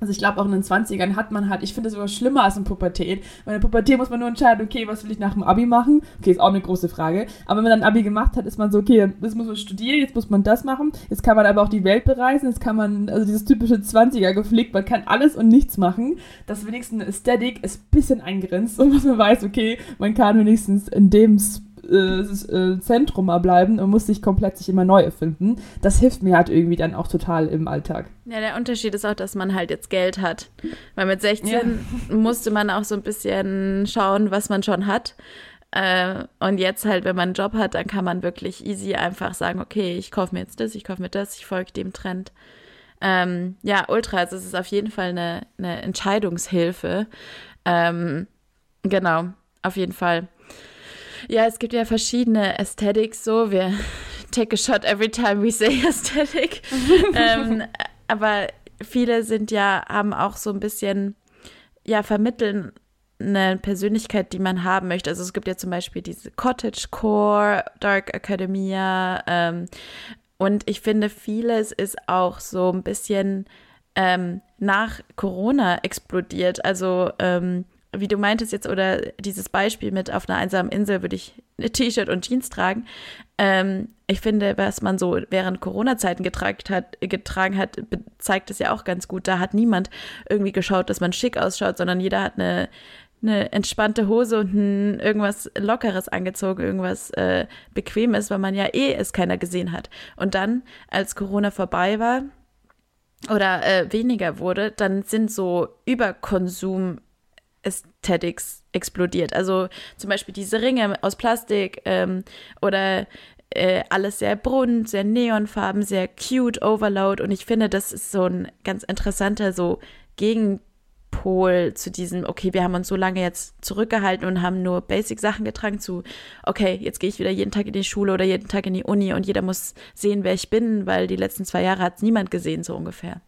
Also ich glaube, auch in den 20ern hat man halt, ich finde es sogar schlimmer als in Pubertät. Weil in der Pubertät muss man nur entscheiden, okay, was will ich nach dem Abi machen? Okay, ist auch eine große Frage. Aber wenn man dann Abi gemacht hat, ist man so, okay, jetzt muss man studieren, jetzt muss man das machen. Jetzt kann man aber auch die Welt bereisen, jetzt kann man, also dieses typische 20er gepflegt, man kann alles und nichts machen. Das wenigstens Ästhetik ist ein bisschen eingrenzt <laughs> und was man weiß, okay, man kann wenigstens in dem äh, äh, Zentrum mal bleiben und muss sich komplett sich immer neu erfinden. Das hilft mir halt irgendwie dann auch total im Alltag. Ja, der Unterschied ist auch, dass man halt jetzt Geld hat. Weil mit 16 ja. <laughs> musste man auch so ein bisschen schauen, was man schon hat. Äh, und jetzt halt, wenn man einen Job hat, dann kann man wirklich easy einfach sagen, okay, ich kaufe mir jetzt das, ich kaufe mir das, ich folge dem Trend. Ähm, ja, Ultra, also es ist auf jeden Fall eine, eine Entscheidungshilfe. Ähm, genau, auf jeden Fall. Ja, es gibt ja verschiedene Aesthetics so. Wir <laughs> take a shot every time we say Aesthetic. <laughs> ähm, aber viele sind ja, haben auch so ein bisschen, ja, vermitteln eine Persönlichkeit, die man haben möchte. Also es gibt ja zum Beispiel diese Cottage Core, Dark Academia. Ähm, und ich finde, vieles ist auch so ein bisschen ähm, nach Corona explodiert. Also ähm, wie du meintest jetzt, oder dieses Beispiel mit auf einer einsamen Insel würde ich ein T-Shirt und Jeans tragen. Ähm, ich finde, was man so während Corona-Zeiten hat, getragen hat, zeigt es ja auch ganz gut. Da hat niemand irgendwie geschaut, dass man schick ausschaut, sondern jeder hat eine, eine entspannte Hose und ein, irgendwas Lockeres angezogen, irgendwas äh, Bequemes, weil man ja eh es keiner gesehen hat. Und dann, als Corona vorbei war, oder äh, weniger wurde, dann sind so Überkonsum Aesthetics explodiert. Also zum Beispiel diese Ringe aus Plastik ähm, oder äh, alles sehr bunt, sehr neonfarben, sehr cute, Overload. Und ich finde, das ist so ein ganz interessanter so Gegenpol zu diesem, okay, wir haben uns so lange jetzt zurückgehalten und haben nur Basic-Sachen getragen, zu, okay, jetzt gehe ich wieder jeden Tag in die Schule oder jeden Tag in die Uni und jeder muss sehen, wer ich bin, weil die letzten zwei Jahre hat es niemand gesehen, so ungefähr.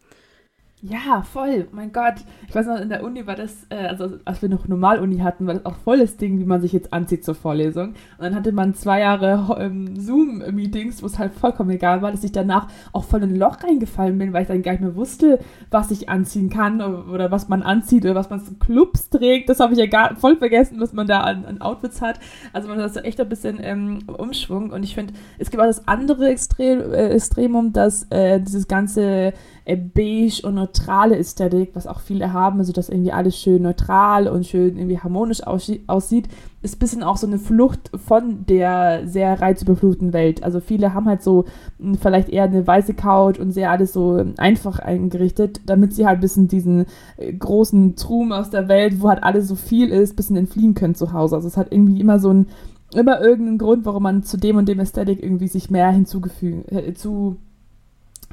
Ja, voll. Mein Gott. Ich weiß noch, in der Uni war das, äh, also als wir noch Normal-Uni hatten, war das auch voll das Ding, wie man sich jetzt anzieht zur Vorlesung. Und dann hatte man zwei Jahre ähm, Zoom-Meetings, wo es halt vollkommen egal war, dass ich danach auch voll in ein Loch reingefallen bin, weil ich dann gar nicht mehr wusste, was ich anziehen kann oder was man anzieht oder was man zu Clubs trägt. Das habe ich ja gar voll vergessen, was man da an, an Outfits hat. Also man hat so echt ein bisschen ähm, Umschwung. Und ich finde, es gibt auch das andere Extrem, äh, Extremum, dass äh, dieses ganze beige und neutrale Ästhetik, was auch viele haben, also dass irgendwie alles schön neutral und schön irgendwie harmonisch aussieht, ist ein bisschen auch so eine Flucht von der sehr reizüberfluteten Welt. Also viele haben halt so hm, vielleicht eher eine weiße Couch und sehr alles so einfach eingerichtet, damit sie halt ein bisschen diesen äh, großen Trum aus der Welt, wo halt alles so viel ist, ein bisschen entfliehen können zu Hause. Also es hat irgendwie immer so ein immer irgendeinen Grund, warum man zu dem und dem Ästhetik irgendwie sich mehr hinzugefügt, äh, zu,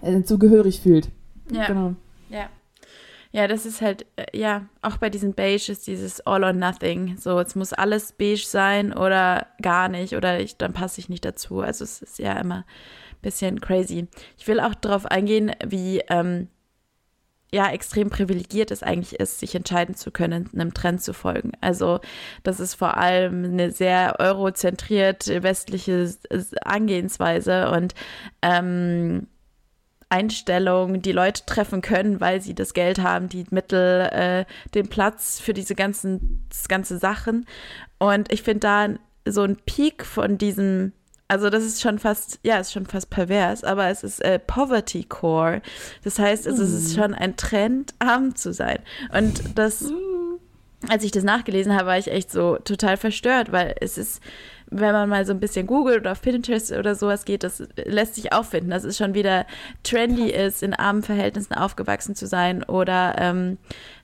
äh, zugehörig fühlt. Ja. Genau. Ja. Ja, das ist halt, äh, ja, auch bei diesen Beige ist dieses All or Nothing. So, es muss alles beige sein oder gar nicht oder ich, dann passe ich nicht dazu. Also es ist ja immer ein bisschen crazy. Ich will auch darauf eingehen, wie ähm, ja extrem privilegiert es eigentlich ist, sich entscheiden zu können, einem Trend zu folgen. Also das ist vor allem eine sehr eurozentriert westliche Angehensweise und ähm, Einstellung die Leute treffen können, weil sie das Geld haben, die Mittel, äh, den Platz für diese ganzen das ganze Sachen. Und ich finde da so ein Peak von diesem also das ist schon fast, ja, ist schon fast pervers, aber es ist äh, Poverty Core. Das heißt, es ist hm. schon ein Trend, arm zu sein. Und das, hm. als ich das nachgelesen habe, war ich echt so total verstört, weil es ist, wenn man mal so ein bisschen googelt oder auf Pinterest oder sowas geht, das lässt sich auffinden, dass es schon wieder trendy ist, in armen Verhältnissen aufgewachsen zu sein oder ähm,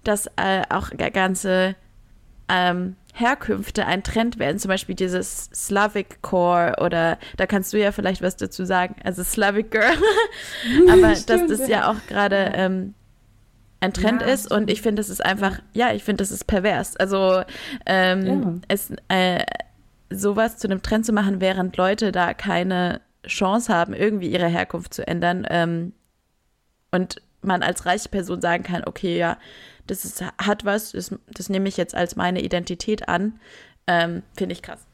dass äh, auch ganze ähm, Herkünfte ein Trend werden, zum Beispiel dieses Slavic Core oder da kannst du ja vielleicht was dazu sagen, also Slavic Girl, <laughs> aber <laughs> Stimmt, dass das ja auch gerade ähm, ein Trend ja, ist und ich finde, das ist einfach, ja, ich finde, das ist pervers. Also ähm, ja. es äh, sowas zu einem Trend zu machen, während Leute da keine Chance haben, irgendwie ihre Herkunft zu ändern ähm, und man als reiche Person sagen kann, okay, ja, das ist, hat was, das, das nehme ich jetzt als meine Identität an, ähm, finde ich krass.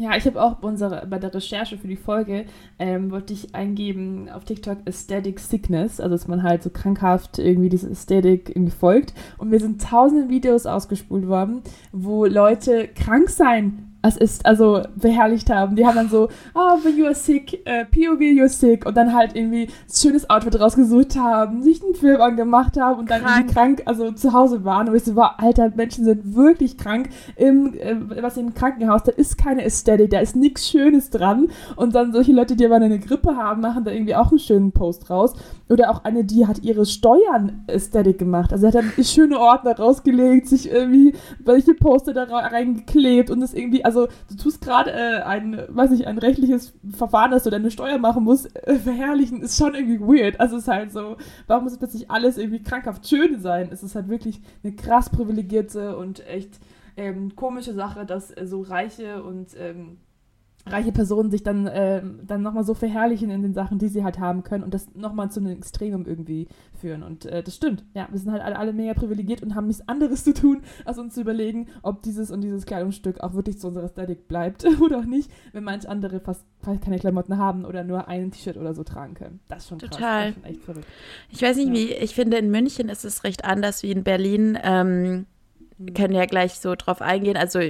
Ja, ich habe auch bei, bei der Recherche für die Folge, ähm, wollte ich eingeben auf TikTok Aesthetic Sickness, also dass man halt so krankhaft irgendwie diese Aesthetic irgendwie folgt. Und mir sind tausende Videos ausgespult worden, wo Leute krank sein es ist also beherrlicht haben. Die haben dann so, oh, when you are sick, äh, POV you're sick. Und dann halt irgendwie ein schönes Outfit rausgesucht haben, sich einen Film angemacht haben und dann krank. irgendwie krank, also zu Hause waren. Und ich so, wow, alter, Menschen sind wirklich krank im, äh, was im Krankenhaus, da ist keine Ästhetik, da ist nichts Schönes dran. Und dann solche Leute, die aber eine Grippe haben, machen da irgendwie auch einen schönen Post raus. Oder auch eine, die hat ihre Steuern Ästhetik gemacht, also hat dann schöne Ordner rausgelegt, sich irgendwie welche Poster da reingeklebt und das irgendwie also du tust gerade äh, ein, weiß ich, ein rechtliches Verfahren, dass du deine Steuer machen musst, äh, verherrlichen, ist schon irgendwie weird. Also es ist halt so, warum muss plötzlich alles irgendwie krankhaft schön sein? Es ist halt wirklich eine krass privilegierte und echt ähm, komische Sache, dass äh, so reiche und ähm, reiche Personen sich dann, äh, dann nochmal so verherrlichen in den Sachen, die sie halt haben können und das nochmal zu einem Extremum irgendwie führen. Und äh, das stimmt. Ja, wir sind halt alle, alle mega privilegiert und haben nichts anderes zu tun, als uns zu überlegen, ob dieses und dieses Kleidungsstück auch wirklich zu unserer Ästhetik bleibt <laughs> oder auch nicht, wenn manche andere fast, fast keine Klamotten haben oder nur ein T-Shirt oder so tragen können. Das ist schon Total. krass. Verrückt. Ich weiß nicht, ja. wie, ich finde, in München ist es recht anders wie in Berlin. Ähm, können ja gleich so drauf eingehen. Also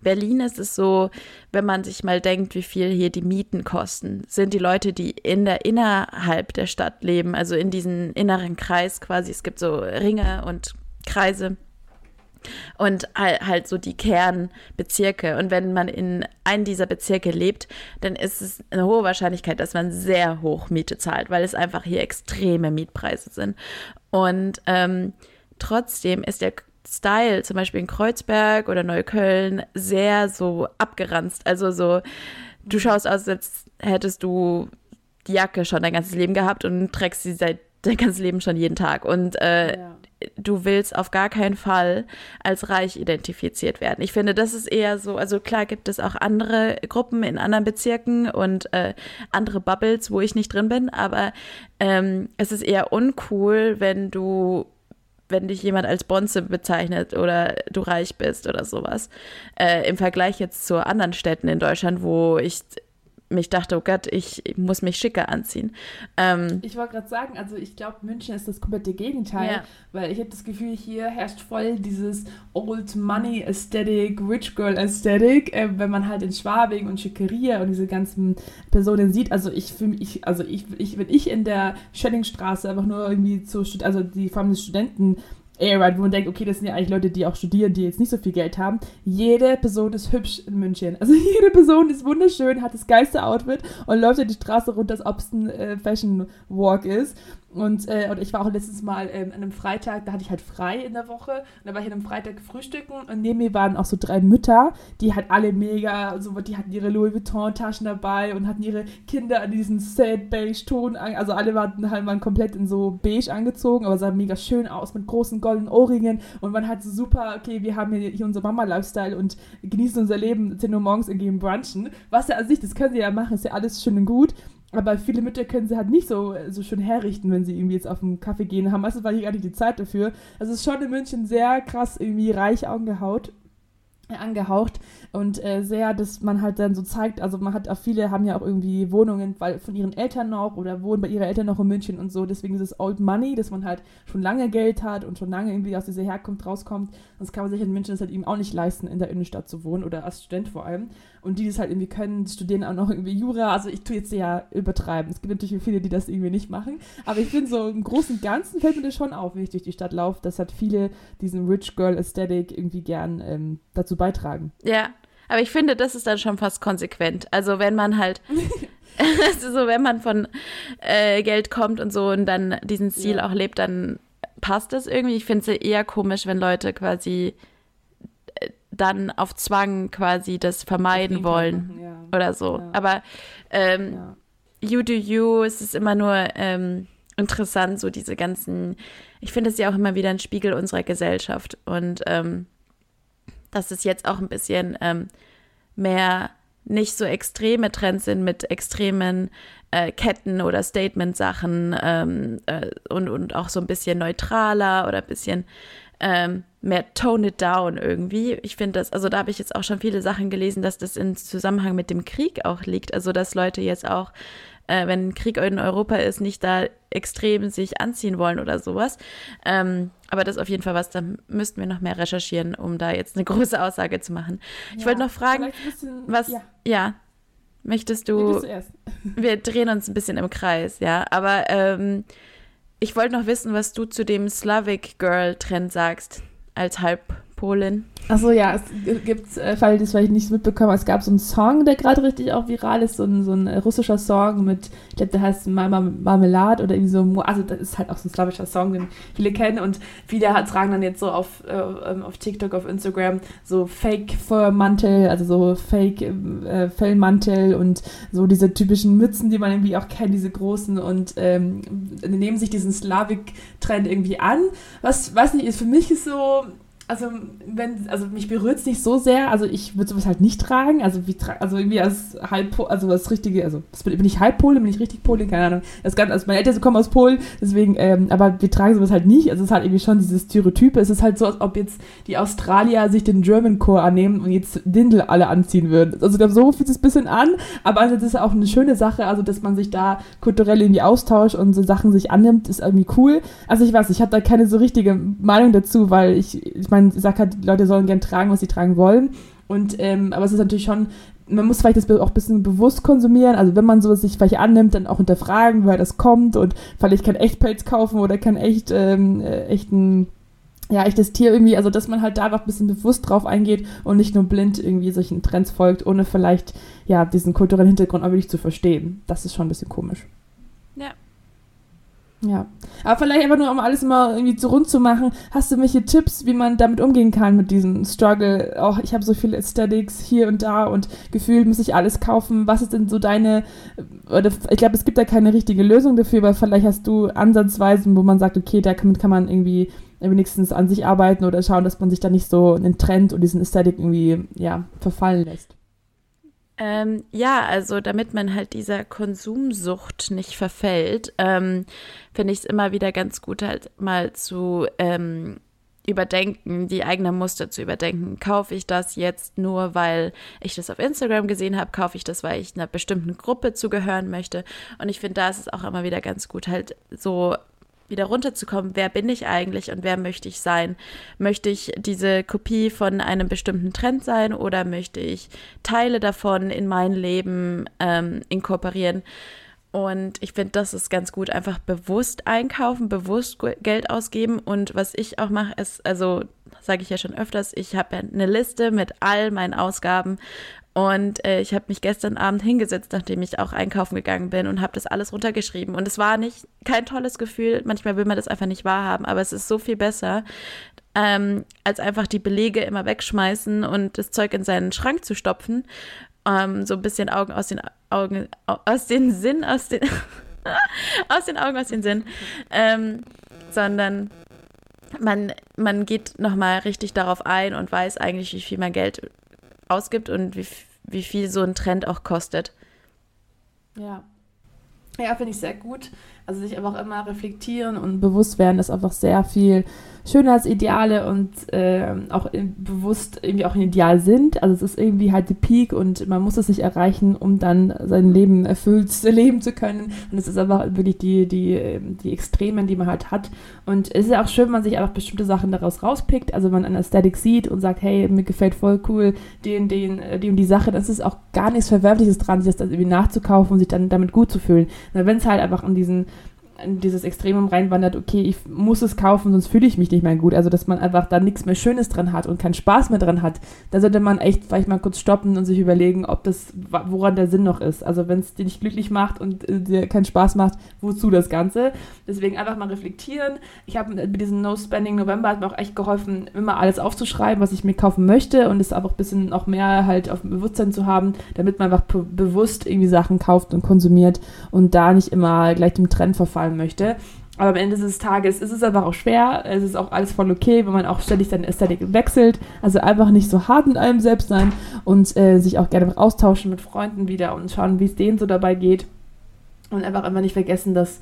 Berlin ist es so, wenn man sich mal denkt, wie viel hier die Mieten kosten, sind die Leute, die in der innerhalb der Stadt leben, also in diesem inneren Kreis quasi. Es gibt so Ringe und Kreise und halt so die Kernbezirke. Und wenn man in einem dieser Bezirke lebt, dann ist es eine hohe Wahrscheinlichkeit, dass man sehr hoch Miete zahlt, weil es einfach hier extreme Mietpreise sind. Und ähm, trotzdem ist der Style, zum Beispiel in Kreuzberg oder Neukölln, sehr so abgeranzt. Also so, du schaust aus, als hättest du die Jacke schon dein ganzes Leben gehabt und trägst sie seit dein ganzes Leben schon jeden Tag. Und äh, ja. du willst auf gar keinen Fall als reich identifiziert werden. Ich finde, das ist eher so, also klar gibt es auch andere Gruppen in anderen Bezirken und äh, andere Bubbles, wo ich nicht drin bin, aber ähm, es ist eher uncool, wenn du wenn dich jemand als Bonze bezeichnet oder du reich bist oder sowas. Äh, Im Vergleich jetzt zu anderen Städten in Deutschland, wo ich mich dachte, oh Gott, ich, muss mich schicker anziehen. Ähm, ich wollte gerade sagen, also ich glaube, München ist das komplette Gegenteil, ja. weil ich habe das Gefühl, hier herrscht voll dieses Old Money Aesthetic, Rich Girl Aesthetic, äh, wenn man halt in Schwabing und Schickeria und diese ganzen Personen sieht. Also ich fühle ich, also ich, ich, wenn ich in der Schellingstraße einfach nur irgendwie zu, also die vor allem Studenten Era, wo man denkt, okay, das sind ja eigentlich Leute, die auch studieren, die jetzt nicht so viel Geld haben. Jede Person ist hübsch in München. Also <laughs> jede Person ist wunderschön, hat das geilste Outfit und läuft ja die Straße runter, als ob es ein äh, Fashion Walk ist. Und, äh, und ich war auch letztes Mal ähm, an einem Freitag, da hatte ich halt frei in der Woche. Und da war ich an einem Freitag frühstücken und neben mir waren auch so drei Mütter, die halt alle mega, so, die hatten ihre Louis Vuitton-Taschen dabei und hatten ihre Kinder an diesen sad beige Ton, also alle waren halt mal komplett in so beige angezogen, aber sahen mega schön aus mit großen goldenen Ohrringen und man hat so super, okay, wir haben hier, hier unser Mama-Lifestyle und genießen unser Leben 10 Uhr morgens und gehen brunchen. Was ja an sich, das können sie ja machen, ist ja alles schön und gut. Aber viele Mütter können sie halt nicht so, so schön herrichten, wenn sie irgendwie jetzt auf einen Kaffee gehen haben. Meistens war hier gar nicht die Zeit dafür. Also es ist schon in München sehr krass irgendwie reich angehaut angehaucht und äh, sehr, dass man halt dann so zeigt, also man hat auch viele haben ja auch irgendwie Wohnungen weil von ihren Eltern noch oder wohnen bei ihren Eltern noch in München und so, deswegen ist es Old Money, dass man halt schon lange Geld hat und schon lange irgendwie aus dieser Herkunft rauskommt. Das kann man sich in München das halt eben auch nicht leisten, in der Innenstadt zu wohnen oder als Student vor allem. Und die das halt irgendwie können, studieren auch noch irgendwie Jura, also ich tue jetzt ja übertreiben. Es gibt natürlich viele, die das irgendwie nicht machen, aber ich finde so im Großen Ganzen fällt mir das schon auf, wenn ich durch die Stadt laufe, dass halt viele diesen Rich Girl Aesthetic irgendwie gern ähm, dazu beitragen. Ja, aber ich finde, das ist dann schon fast konsequent. Also wenn man halt, <laughs> <laughs> also so wenn man von äh, Geld kommt und so und dann diesen Stil ja. auch lebt, dann passt das irgendwie. Ich finde es eher komisch, wenn Leute quasi äh, dann auf Zwang quasi das vermeiden wollen ja. oder so. Ja. Aber ähm, you do you, es ist immer nur ähm, interessant, so diese ganzen, ich finde es ja auch immer wieder ein Spiegel unserer Gesellschaft und ähm, dass es jetzt auch ein bisschen ähm, mehr nicht so extreme Trends sind mit extremen äh, Ketten oder Statement-Sachen ähm, äh, und, und auch so ein bisschen neutraler oder ein bisschen ähm, mehr tone it down irgendwie. Ich finde das, also da habe ich jetzt auch schon viele Sachen gelesen, dass das in Zusammenhang mit dem Krieg auch liegt. Also dass Leute jetzt auch äh, wenn Krieg in Europa ist, nicht da extrem sich anziehen wollen oder sowas. Ähm, aber das ist auf jeden Fall was, da müssten wir noch mehr recherchieren, um da jetzt eine große Aussage zu machen. Ja, ich wollte noch fragen, bisschen, was, ja. ja. möchtest du, du <laughs> wir drehen uns ein bisschen im Kreis, ja, aber ähm, ich wollte noch wissen, was du zu dem Slavic Girl Trend sagst, als Halbpolin. Achso, ja, es gibt, äh, falls das vielleicht nicht mitbekommen es gab so einen Song, der gerade richtig auch viral ist, so ein, so ein russischer Song mit, ich glaube, der heißt Marmelade oder irgendwie so, also das ist halt auch so ein slawischer Song, den viele kennen und viele tragen dann jetzt so auf, äh, ähm, auf TikTok, auf Instagram so Fake-Feuermantel, also so Fake-Fellmantel äh, und so diese typischen Mützen, die man irgendwie auch kennt, diese großen und ähm, nehmen sich diesen Slavik-Trend irgendwie an. Was, weiß nicht, ist für mich ist so, also wenn, also mich berührt es nicht so sehr, also ich würde sowas halt nicht tragen, also wie also irgendwie als Halbpol, also das richtige, also das bin, bin ich Halbpole, bin ich richtig Polin, keine Ahnung. Das ganz, also meine Eltern kommen aus Polen, deswegen, ähm, aber wir tragen sowas halt nicht, also es ist halt irgendwie schon dieses Stereotype, es ist halt so, als ob jetzt die Australier sich den German Core annehmen und jetzt Dindel alle anziehen würden. Also so fühlt es ein bisschen an, aber also das ist auch eine schöne Sache, also dass man sich da kulturell irgendwie austauscht und so Sachen sich annimmt, ist irgendwie cool. Also ich weiß, ich habe da keine so richtige Meinung dazu, weil ich, ich meine, ich sage halt, die Leute sollen gern tragen, was sie tragen wollen. Und, ähm, aber es ist natürlich schon, man muss vielleicht das auch ein bisschen bewusst konsumieren. Also wenn man sowas sich vielleicht annimmt, dann auch hinterfragen, woher das kommt und vielleicht kein Echtpelz kaufen oder kein echt, ähm, äh, echten ja, echtes Tier irgendwie, also dass man halt da einfach ein bisschen bewusst drauf eingeht und nicht nur blind irgendwie solchen Trends folgt, ohne vielleicht ja diesen kulturellen Hintergrund auch wirklich zu verstehen. Das ist schon ein bisschen komisch. Ja, ja, aber vielleicht einfach nur, um alles mal irgendwie zu rund zu machen, hast du welche Tipps, wie man damit umgehen kann mit diesem Struggle? Auch ich habe so viele Aesthetics hier und da und gefühlt muss ich alles kaufen. Was ist denn so deine, oder ich glaube, es gibt da keine richtige Lösung dafür, aber vielleicht hast du Ansatzweisen, wo man sagt, okay, damit kann man irgendwie wenigstens an sich arbeiten oder schauen, dass man sich da nicht so in den Trend und diesen Ästhetik irgendwie ja, verfallen lässt. Ähm, ja, also damit man halt dieser Konsumsucht nicht verfällt, ähm, finde ich es immer wieder ganz gut, halt mal zu ähm, überdenken, die eigenen Muster zu überdenken. Kaufe ich das jetzt nur, weil ich das auf Instagram gesehen habe? Kaufe ich das, weil ich einer bestimmten Gruppe zugehören möchte? Und ich finde, da ist es auch immer wieder ganz gut, halt so wieder runterzukommen, wer bin ich eigentlich und wer möchte ich sein? Möchte ich diese Kopie von einem bestimmten Trend sein oder möchte ich Teile davon in mein Leben ähm, inkorporieren? Und ich finde, das ist ganz gut, einfach bewusst einkaufen, bewusst Geld ausgeben. Und was ich auch mache, ist, also sage ich ja schon öfters, ich habe eine Liste mit all meinen Ausgaben und äh, ich habe mich gestern Abend hingesetzt, nachdem ich auch einkaufen gegangen bin und habe das alles runtergeschrieben. Und es war nicht kein tolles Gefühl. Manchmal will man das einfach nicht wahrhaben, aber es ist so viel besser, ähm, als einfach die Belege immer wegschmeißen und das Zeug in seinen Schrank zu stopfen. Ähm, so ein bisschen Augen aus den Augen, aus den Sinn, aus den <laughs> aus den Augen, aus den Sinn. Ähm, sondern man, man geht nochmal richtig darauf ein und weiß eigentlich, wie viel man Geld ausgibt und wie, wie viel so ein Trend auch kostet. Ja. Ja, finde ich sehr gut. Also sich einfach immer reflektieren und bewusst werden, ist einfach sehr viel Schönheitsideale und äh, auch bewusst irgendwie auch ein Ideal sind. Also es ist irgendwie halt die Peak und man muss es nicht erreichen, um dann sein Leben erfüllt <laughs> leben zu können. Und es ist einfach wirklich die, die, die Extremen, die man halt hat. Und es ist ja auch schön, wenn man sich einfach bestimmte Sachen daraus rauspickt. Also wenn man eine Aesthetic sieht und sagt, hey, mir gefällt voll cool den, den, die und die Sache, das ist auch gar nichts Verwerfliches dran, sich das irgendwie nachzukaufen und sich dann damit gut zu fühlen. Wenn es halt einfach um diesen in dieses Extremum reinwandert, okay, ich muss es kaufen, sonst fühle ich mich nicht mehr gut. Also, dass man einfach da nichts mehr Schönes dran hat und keinen Spaß mehr dran hat, da sollte man echt vielleicht mal kurz stoppen und sich überlegen, ob das, woran der Sinn noch ist. Also, wenn es dir nicht glücklich macht und äh, dir keinen Spaß macht, wozu das Ganze? Deswegen einfach mal reflektieren. Ich habe mit diesem No Spending November hat mir auch echt geholfen, immer alles aufzuschreiben, was ich mir kaufen möchte und es einfach ein bisschen noch mehr halt auf dem Bewusstsein zu haben, damit man einfach bewusst irgendwie Sachen kauft und konsumiert und da nicht immer gleich dem Trend verfallen zahlen möchte. Aber am Ende des Tages ist es einfach auch schwer. Es ist auch alles voll okay, wenn man auch ständig seine Ästhetik wechselt. Also einfach nicht so hart mit einem selbst sein und äh, sich auch gerne austauschen mit Freunden wieder und schauen, wie es denen so dabei geht. Und einfach immer nicht vergessen, dass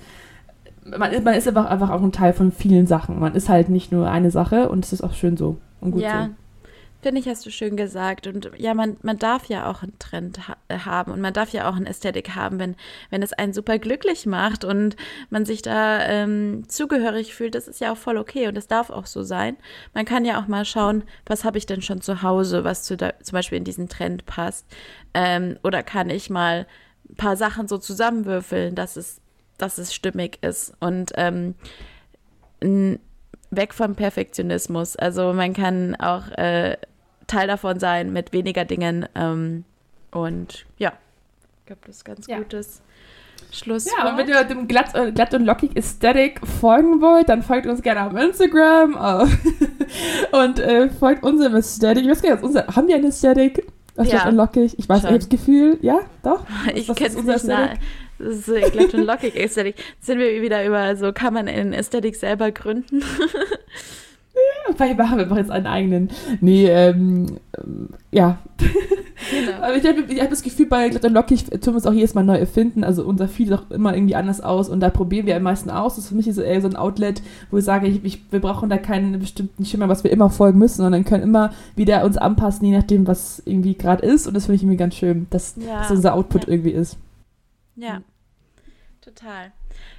man, man ist einfach, einfach auch ein Teil von vielen Sachen. Man ist halt nicht nur eine Sache und es ist auch schön so und gut ja, so. Finde ich, hast du schön gesagt. Und ja, man, man darf ja auch einen Trend ha äh, haben und man darf ja auch eine Ästhetik haben, wenn, wenn es einen super glücklich macht und man sich da ähm, zugehörig fühlt. Das ist ja auch voll okay und das darf auch so sein. Man kann ja auch mal schauen, was habe ich denn schon zu Hause, was zu da, zum Beispiel in diesen Trend passt. Ähm, oder kann ich mal ein paar Sachen so zusammenwürfeln, dass es, dass es stimmig ist. Und ähm, weg vom Perfektionismus. Also man kann auch äh, Teil davon sein mit weniger Dingen. Ähm, und ja, ich glaube, das ist ganz ja. gutes Schluss. Ja, und wenn ihr dem glatt, äh, glatt und lockig Aesthetic folgen wollt, dann folgt uns gerne auf Instagram uh, <laughs> und äh, folgt unserem Aesthetic. Ich weiß gar nicht, unser, haben wir eine Aesthetic? Was ja, und lockig? Ich weiß, ich habe das Gefühl, ja, doch. <laughs> Ich kenne unser Aesthetic. Das ist so glatt und lockig Aesthetic. sind wir wieder über so, kann man in Aesthetic selber gründen? <laughs> <laughs> Vielleicht machen wir einfach jetzt einen eigenen. Nee, ähm, ähm ja. Genau. <laughs> Aber ich habe hab das Gefühl, bei Glatt und Lockig tun wir es auch jedes Mal neu erfinden. Also unser Feed sieht auch immer irgendwie anders aus und da probieren wir am meisten aus. Das ist für mich so eher so ein Outlet, wo ich sage, ich, ich, wir brauchen da keinen bestimmten Schimmer, was wir immer folgen müssen, sondern können immer wieder uns anpassen, je nachdem, was irgendwie gerade ist. Und das finde ich irgendwie ganz schön, dass, ja. dass unser Output ja. irgendwie ist. Ja, total.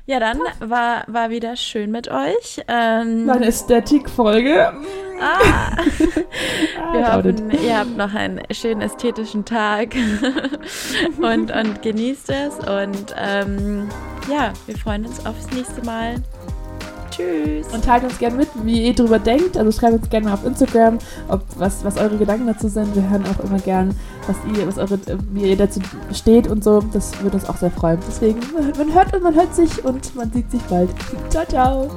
Ja, dann war, war wieder schön mit euch. Ähm, Meine Ästhetik-Folge. Ah. <laughs> Wir hoffen, ihr habt noch einen schönen ästhetischen Tag <laughs> und, und genießt es. Und ähm, ja, wir freuen uns aufs nächste Mal. Tschüss. Und teilt uns gerne mit, wie ihr drüber denkt. Also schreibt uns gerne mal auf Instagram, ob, was, was eure Gedanken dazu sind. Wir hören auch immer gern, was ihr, was eure, wie ihr dazu steht und so. Das würde uns auch sehr freuen. Deswegen, man hört und man hört sich und man sieht sich bald. Ciao, ciao.